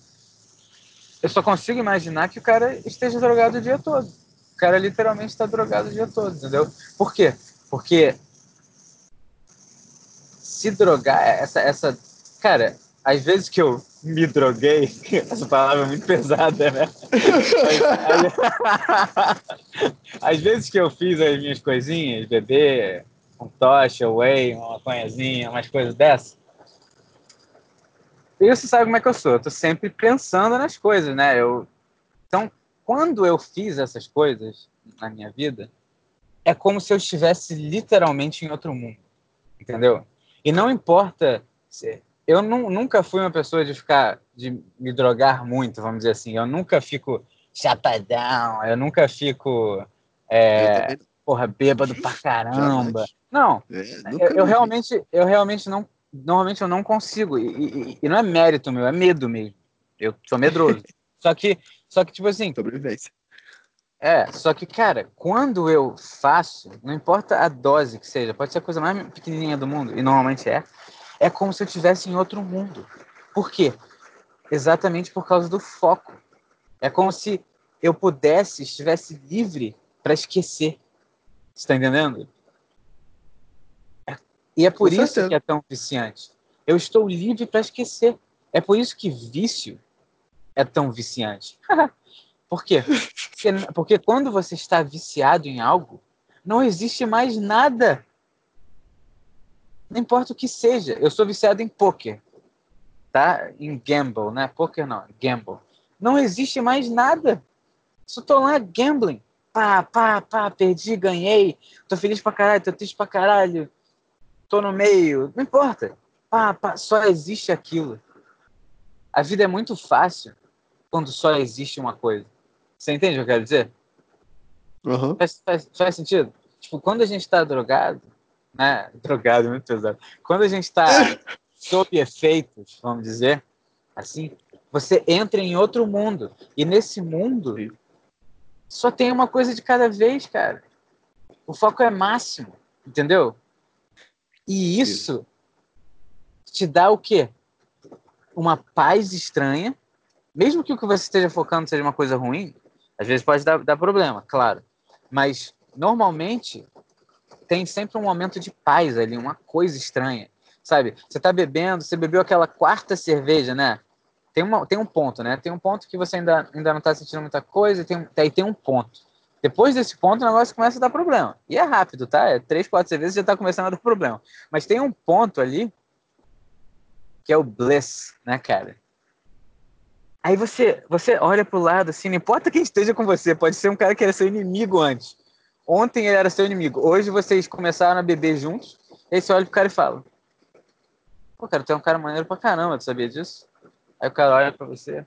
[SPEAKER 2] eu só consigo imaginar que o cara esteja drogado o dia todo. O cara literalmente está drogado o dia todo, entendeu? Por quê? Porque se drogar, essa, essa. Cara, às vezes que eu me droguei, essa palavra é muito pesada, né? às vezes que eu fiz as minhas coisinhas, beber um tocha, whey, uma maconhazinha, umas coisas dessas. E você sabe como é que eu sou, eu tô sempre pensando nas coisas, né? Eu... Então, quando eu fiz essas coisas na minha vida, é como se eu estivesse literalmente em outro mundo, entendeu? E não importa se eu não, nunca fui uma pessoa de ficar, de me drogar muito, vamos dizer assim. Eu nunca fico chapadão, eu nunca fico, é, eu porra, bêbado pra caramba. Não, é, eu, eu realmente, eu realmente não, normalmente eu não consigo. E, e, e, não é mérito meu, é medo mesmo. Eu sou medroso. só que, só que tipo assim.
[SPEAKER 1] Sobrevivência.
[SPEAKER 2] É, só que, cara, quando eu faço, não importa a dose que seja, pode ser a coisa mais pequenininha do mundo, e normalmente é, é como se eu estivesse em outro mundo. Por quê? Exatamente por causa do foco. É como se eu pudesse, estivesse livre para esquecer. Você está entendendo? E é por Com isso certeza. que é tão viciante. Eu estou livre para esquecer. É por isso que vício é tão viciante. por quê? Porque quando você está viciado em algo, não existe mais nada não importa o que seja. Eu sou viciado em poker, tá? Em gamble, né? Poker não, gamble. Não existe mais nada. Só tô lá gambling. Pá, pá, pá, perdi, ganhei. Tô feliz pra caralho, tô triste pra caralho. Tô no meio. Não importa. Pá, pá, só existe aquilo. A vida é muito fácil quando só existe uma coisa. Você entende o que eu quero dizer?
[SPEAKER 1] Uhum.
[SPEAKER 2] Faz, faz, faz sentido? Tipo, quando a gente tá drogado, né? Drogado, muito pesado. Quando a gente está sob efeitos, vamos dizer, assim, você entra em outro mundo. E nesse mundo só tem uma coisa de cada vez, cara. O foco é máximo, entendeu? E isso te dá o quê? Uma paz estranha. Mesmo que o que você esteja focando seja uma coisa ruim, às vezes pode dar, dar problema, claro. Mas normalmente tem sempre um momento de paz ali, uma coisa estranha, sabe? Você tá bebendo, você bebeu aquela quarta cerveja, né? Tem, uma, tem um ponto, né? Tem um ponto que você ainda, ainda não tá sentindo muita coisa, e tem, aí tem um ponto. Depois desse ponto, o negócio começa a dar problema. E é rápido, tá? É três, quatro cervejas já tá começando a dar problema. Mas tem um ponto ali que é o bliss, né, cara? Aí você, você olha pro lado, assim, não importa quem esteja com você, pode ser um cara que era seu inimigo antes. Ontem ele era seu inimigo. Hoje vocês começaram a beber juntos. Aí você olha pro cara e fala: Pô, cara, tu é um cara maneiro pra caramba, tu sabia disso? Aí o cara olha pra você.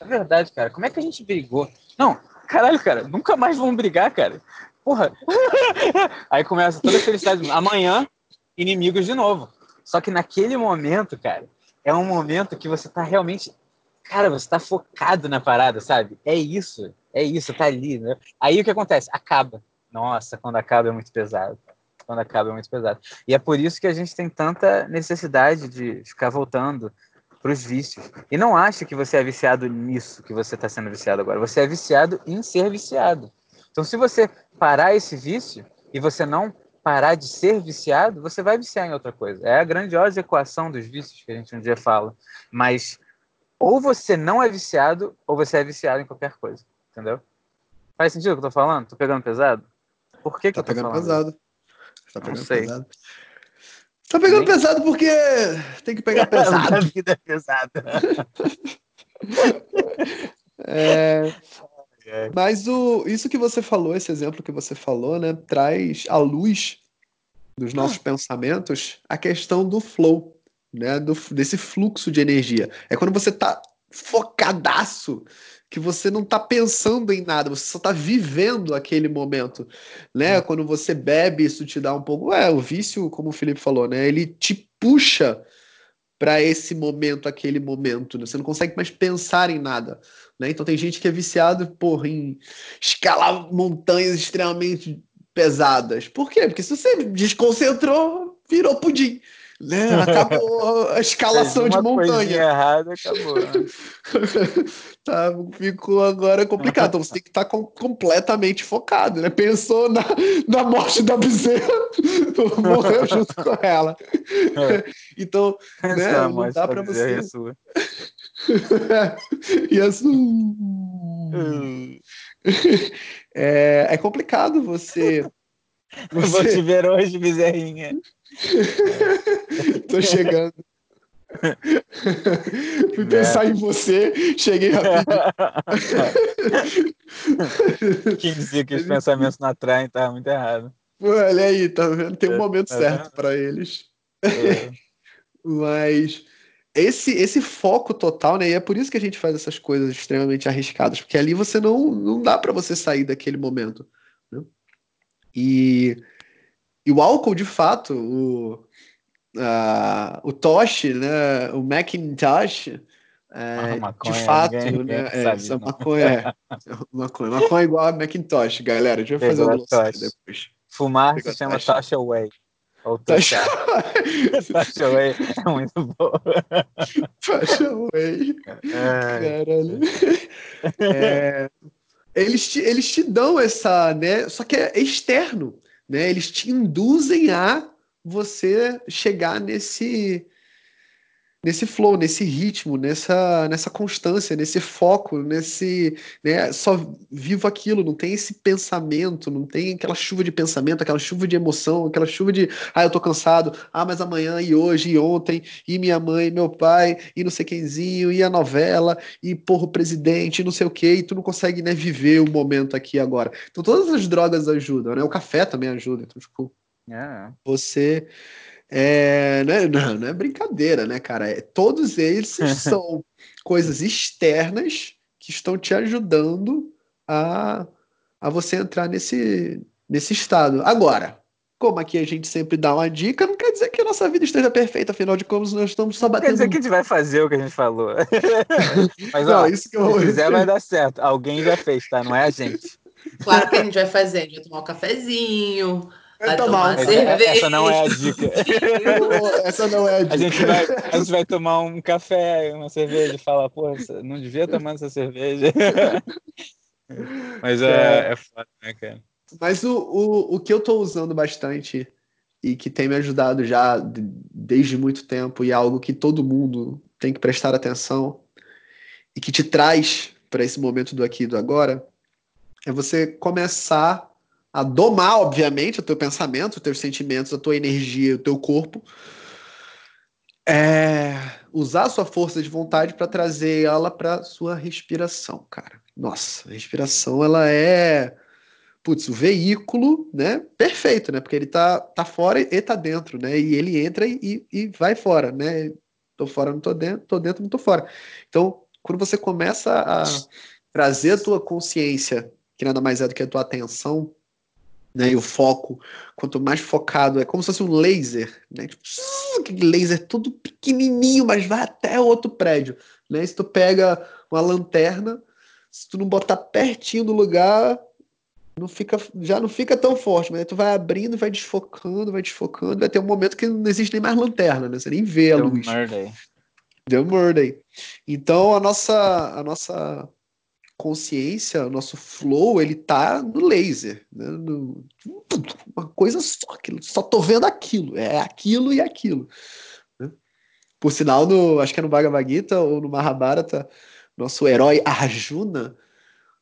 [SPEAKER 2] É verdade, cara. Como é que a gente brigou? Não, caralho, cara, nunca mais vamos brigar, cara. Porra. Aí começa toda a felicidade. Amanhã, inimigos de novo. Só que naquele momento, cara, é um momento que você tá realmente. Cara, você tá focado na parada, sabe? É isso. É isso, tá ali, né? Aí o que acontece? Acaba. Nossa, quando acaba é muito pesado. Quando acaba é muito pesado. E é por isso que a gente tem tanta necessidade de ficar voltando para os vícios. E não acha que você é viciado nisso que você está sendo viciado agora. Você é viciado em ser viciado. Então, se você parar esse vício e você não parar de ser viciado, você vai viciar em outra coisa. É a grandiosa equação dos vícios que a gente um dia fala. Mas ou você não é viciado, ou você é viciado em qualquer coisa. Entendeu? Faz sentido o que eu tô falando? Tô pegando pesado? Por que, que
[SPEAKER 1] tá
[SPEAKER 2] eu tô
[SPEAKER 1] pegando
[SPEAKER 2] falando?
[SPEAKER 1] pesado. Tá pegando pesado. Tá pegando Nem... pesado porque tem que pegar pesado.
[SPEAKER 2] A vida é pesada.
[SPEAKER 1] é... Mas o, isso que você falou, esse exemplo que você falou, né, traz à luz dos nossos ah. pensamentos a questão do flow, né, do, desse fluxo de energia. É quando você tá focadaço que você não está pensando em nada, você só está vivendo aquele momento, né? Hum. Quando você bebe, isso te dá um pouco, é, o vício, como o Felipe falou, né? Ele te puxa para esse momento, aquele momento, né? Você não consegue mais pensar em nada, né? Então tem gente que é viciado, porra, em escalar montanhas extremamente pesadas. Por quê? Porque se você desconcentrou, virou pudim. Né? Acabou a escalação de montanha.
[SPEAKER 2] errada, acabou. Né?
[SPEAKER 1] tá, ficou agora complicado. Então você tem que estar tá com, completamente focado, né? Pensou na, na morte da bezerra, morreu junto com ela. É. Então, né, não dá para você.
[SPEAKER 2] É sua.
[SPEAKER 1] e a sua. Hum. É, é complicado você.
[SPEAKER 2] você... Vou te ver hoje, bezerrinha.
[SPEAKER 1] Tô chegando. Fui pensar é. em você, cheguei rapidinho.
[SPEAKER 2] Quem dizia que os pensamentos não atraem tá muito errado.
[SPEAKER 1] olha aí, tá vendo? Tem um é, momento é, certo para eles. É. Mas esse, esse foco total, né? E é por isso que a gente faz essas coisas extremamente arriscadas, porque ali você não, não dá para você sair daquele momento. Né? E, e o álcool, de fato, o, uh, o Tosh, né? O Macintosh. É, ah, maconha, de fato, né? É, essa maconha, é, maconha. Maconha igual a Macintosh, galera. A gente vai fazer um depois.
[SPEAKER 2] Fumar Pegou se chama Tosh Away. Ou Tosh Away é muito bom.
[SPEAKER 1] Tosh Away. Caralho. É, eles, te, eles te dão essa, né? Só que é externo, né? Eles te induzem a você chegar nesse nesse flow, nesse ritmo, nessa, nessa constância, nesse foco, nesse, né, só vivo aquilo, não tem esse pensamento, não tem aquela chuva de pensamento, aquela chuva de emoção, aquela chuva de, ah, eu tô cansado, ah, mas amanhã e hoje e ontem, e minha mãe, e meu pai, e não sei quemzinho, e a novela, e porra, o presidente, e não sei o que, e tu não consegue, né, viver o momento aqui agora. Então todas as drogas ajudam, né, o café também ajuda, então, tipo,
[SPEAKER 2] é.
[SPEAKER 1] Você. É, não, é, não, não é brincadeira, né, cara? É, todos eles são coisas externas que estão te ajudando a, a você entrar nesse, nesse estado. Agora, como aqui a gente sempre dá uma dica, não quer dizer que a nossa vida esteja perfeita, afinal de contas, nós estamos só batendo.
[SPEAKER 2] Quer dizer que a gente vai fazer o que a gente falou. Mas, não, ó, isso que eu... se fizer, vai dar certo. Alguém já fez, tá? Não é a gente.
[SPEAKER 3] Claro que a gente vai fazer. A gente vai tomar um cafezinho, Vai tomar, tomar cerveja.
[SPEAKER 2] Essa não é a dica.
[SPEAKER 1] Essa não é a dica.
[SPEAKER 2] A gente, vai, a gente vai tomar um café, uma cerveja e falar, pô, não devia tomar essa cerveja. Mas é, é foda, né, cara?
[SPEAKER 1] Mas o, o, o que eu tô usando bastante e que tem me ajudado já desde muito tempo e é algo que todo mundo tem que prestar atenção e que te traz para esse momento do aqui e do agora é você começar a domar, obviamente, o teu pensamento, os teus sentimentos, a tua energia, o teu corpo. É, usar a sua força de vontade para trazer ela para sua respiração, cara. Nossa, a respiração ela é putz, o veículo, né? Perfeito, né? Porque ele tá, tá fora e tá dentro, né? E ele entra e, e vai fora, né? Tô fora, não tô dentro, tô dentro, não tô fora. Então, quando você começa a trazer a tua consciência, que nada mais é do que a tua atenção né? E o foco, quanto mais focado, é como se fosse um laser, né? Tipo, laser todo pequenininho, mas vai até outro prédio, né? Se tu pega uma lanterna, se tu não botar pertinho do lugar, não fica, já não fica tão forte, mas tu vai abrindo, vai desfocando, vai desfocando, vai ter um momento que não existe nem mais lanterna, né? Você nem vê a Deu luz. Murday. Deu murder. Então a nossa a nossa consciência, nosso flow, ele tá no laser, né? No, uma coisa só, aquilo, só tô vendo aquilo, é aquilo e aquilo. Né? Por sinal, no, acho que é no Bhagavad Gita ou no Mahabharata, nosso herói Arjuna,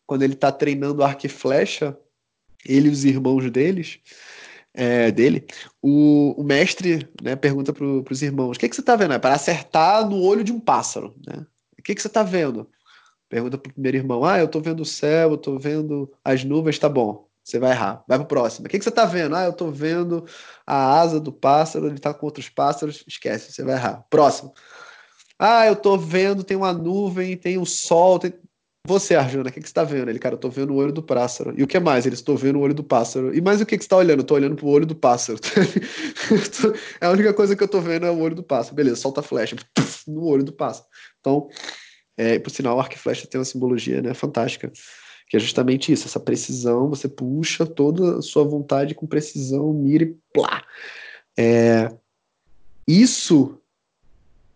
[SPEAKER 1] quando ele tá treinando arco e flecha, ele e os irmãos deles, é, dele, o, o, mestre né, pergunta para os irmãos: o que, que você está vendo? É para acertar no olho de um pássaro. Né? O que, que você está vendo? Pergunta pro primeiro irmão: Ah, eu tô vendo o céu, eu tô vendo as nuvens, tá bom. Você vai errar. Vai pro próximo. O que, que você tá vendo? Ah, eu tô vendo a asa do pássaro, ele tá com outros pássaros. Esquece, você vai errar. Próximo. Ah, eu tô vendo, tem uma nuvem, tem um sol. Tem... Você, Arjuna, o que, que você tá vendo? Ele, cara, eu tô vendo o olho do pássaro. E o que mais? Ele, estou vendo o olho do pássaro. E mais o que, que você tá olhando? Eu tô olhando pro olho do pássaro. é a única coisa que eu tô vendo é o olho do pássaro. Beleza, solta a flecha. No olho do pássaro. Então, é, por sinal, o arco e flecha tem uma simbologia né, fantástica, que é justamente isso, essa precisão, você puxa toda a sua vontade com precisão, mira e plá. É, Isso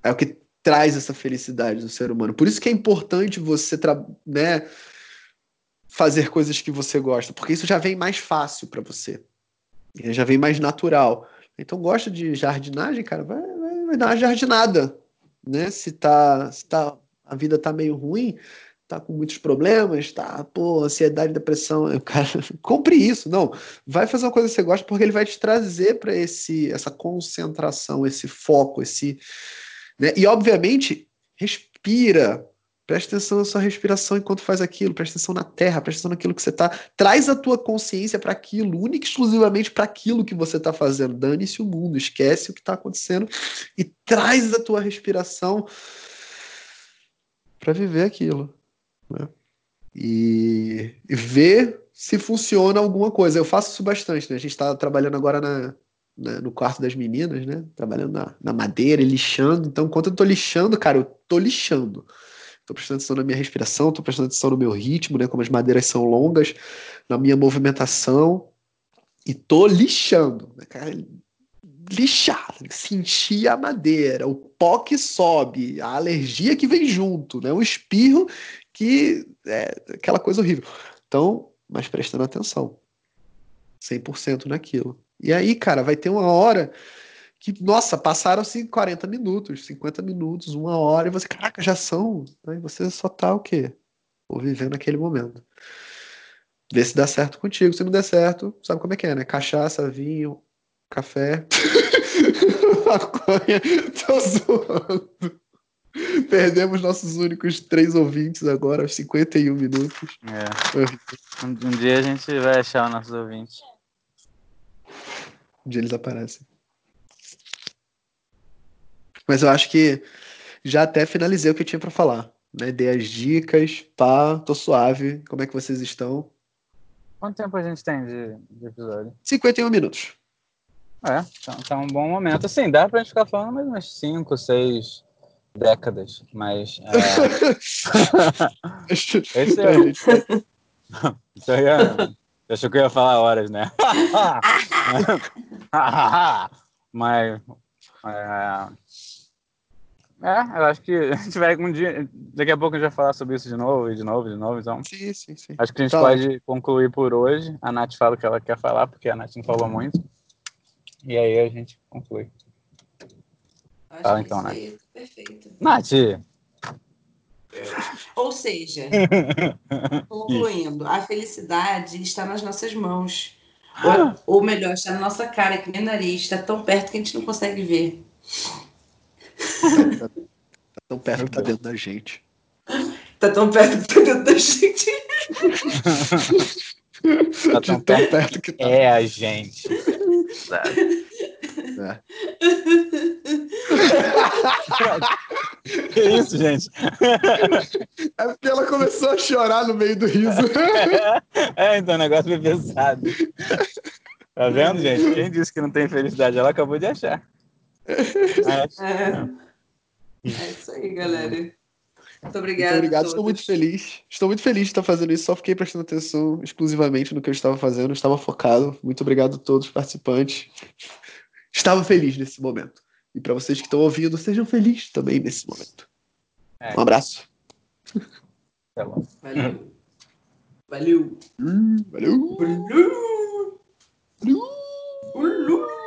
[SPEAKER 1] é o que traz essa felicidade do ser humano. Por isso que é importante você né, fazer coisas que você gosta, porque isso já vem mais fácil para você. Já vem mais natural. Então, gosta de jardinagem, cara, vai, vai, vai dar uma jardinada. Né? Se, tá, se tá, a vida tá meio ruim, tá com muitos problemas, tá, pô, ansiedade, depressão, cara, compre isso. Não, vai fazer uma coisa que você gosta porque ele vai te trazer para esse essa concentração, esse foco, esse né? E, obviamente, respira. Presta atenção na sua respiração enquanto faz aquilo, presta atenção na terra, presta atenção naquilo que você está. Traz a tua consciência para aquilo, única e exclusivamente para aquilo que você está fazendo. Dane-se o mundo, esquece o que está acontecendo e traz a tua respiração para viver aquilo. Né? E, e ver se funciona alguma coisa. Eu faço isso bastante, né? A gente está trabalhando agora na, né, no quarto das meninas, né? Trabalhando na, na madeira, lixando. Então, enquanto eu tô lixando, cara, eu tô lixando. Tô prestando atenção na minha respiração, tô prestando atenção no meu ritmo, né? Como as madeiras são longas, na minha movimentação. E tô lixando, né, cara? Lixar, sentir a madeira, o pó que sobe, a alergia que vem junto, né? O espirro que é aquela coisa horrível. Então, mas prestando atenção. 100% naquilo. E aí, cara, vai ter uma hora que, nossa, passaram-se 40 minutos, 50 minutos, uma hora, e você, caraca, já são. Aí você só tá o quê? Ou vivendo aquele momento. Vê se dá certo contigo. Se não der certo, sabe como é que é, né? Cachaça, vinho, café, maconha. Tô zoando. Perdemos nossos únicos três ouvintes agora, aos 51 minutos.
[SPEAKER 2] É. Um, um dia a gente vai achar os nossos ouvintes
[SPEAKER 1] onde eles aparecem. Mas eu acho que já até finalizei o que eu tinha para falar. Né? Dei as dicas, pá, tô suave. Como é que vocês estão?
[SPEAKER 2] Quanto tempo a gente tem de, de episódio?
[SPEAKER 1] 51 minutos.
[SPEAKER 2] É, tá, tá, um bom momento. Assim, dá pra gente ficar falando mais umas 5, 6 décadas, mas. É... Esse é. Isso aí é. Eu achei que eu ia falar horas, né? Mas. É, é, eu acho que a gente vai algum dia. Daqui a pouco a gente vai falar sobre isso de novo, e de novo, de novo. Então,
[SPEAKER 1] sim, sim, sim.
[SPEAKER 2] Acho que a gente tá pode ótimo. concluir por hoje. A Nath fala o que ela quer falar, porque a Nath não falou muito. E aí a gente conclui.
[SPEAKER 3] Acho fala então, Nath. Perfeito.
[SPEAKER 2] Nath!
[SPEAKER 3] Ou seja, concluindo, a felicidade está nas nossas mãos. Ou, ou, melhor, está na nossa cara, que nem nariz, está tão perto que a gente não consegue ver.
[SPEAKER 1] Tá, tão perto que está dentro da gente.
[SPEAKER 3] Está tão perto que está dentro da gente.
[SPEAKER 2] Tá tão, tão perto que tá. É a gente. É. que isso, gente?
[SPEAKER 1] É porque ela começou a chorar no meio do riso.
[SPEAKER 2] é, então o negócio foi pesado. Tá vendo, gente? Quem disse que não tem felicidade? Ela acabou de achar.
[SPEAKER 3] É, é. é isso aí, galera. Muito obrigado. Muito
[SPEAKER 1] obrigado, estou muito feliz. Estou muito feliz de estar fazendo isso. Só fiquei prestando atenção exclusivamente no que eu estava fazendo. estava focado. Muito obrigado a todos os participantes. Estava feliz nesse momento. E para vocês que estão ouvindo, sejam felizes também nesse momento. É. Um abraço.
[SPEAKER 3] Tá bom. Valeu. Valeu.
[SPEAKER 1] Valeu. Valeu.
[SPEAKER 3] Valeu. Valeu.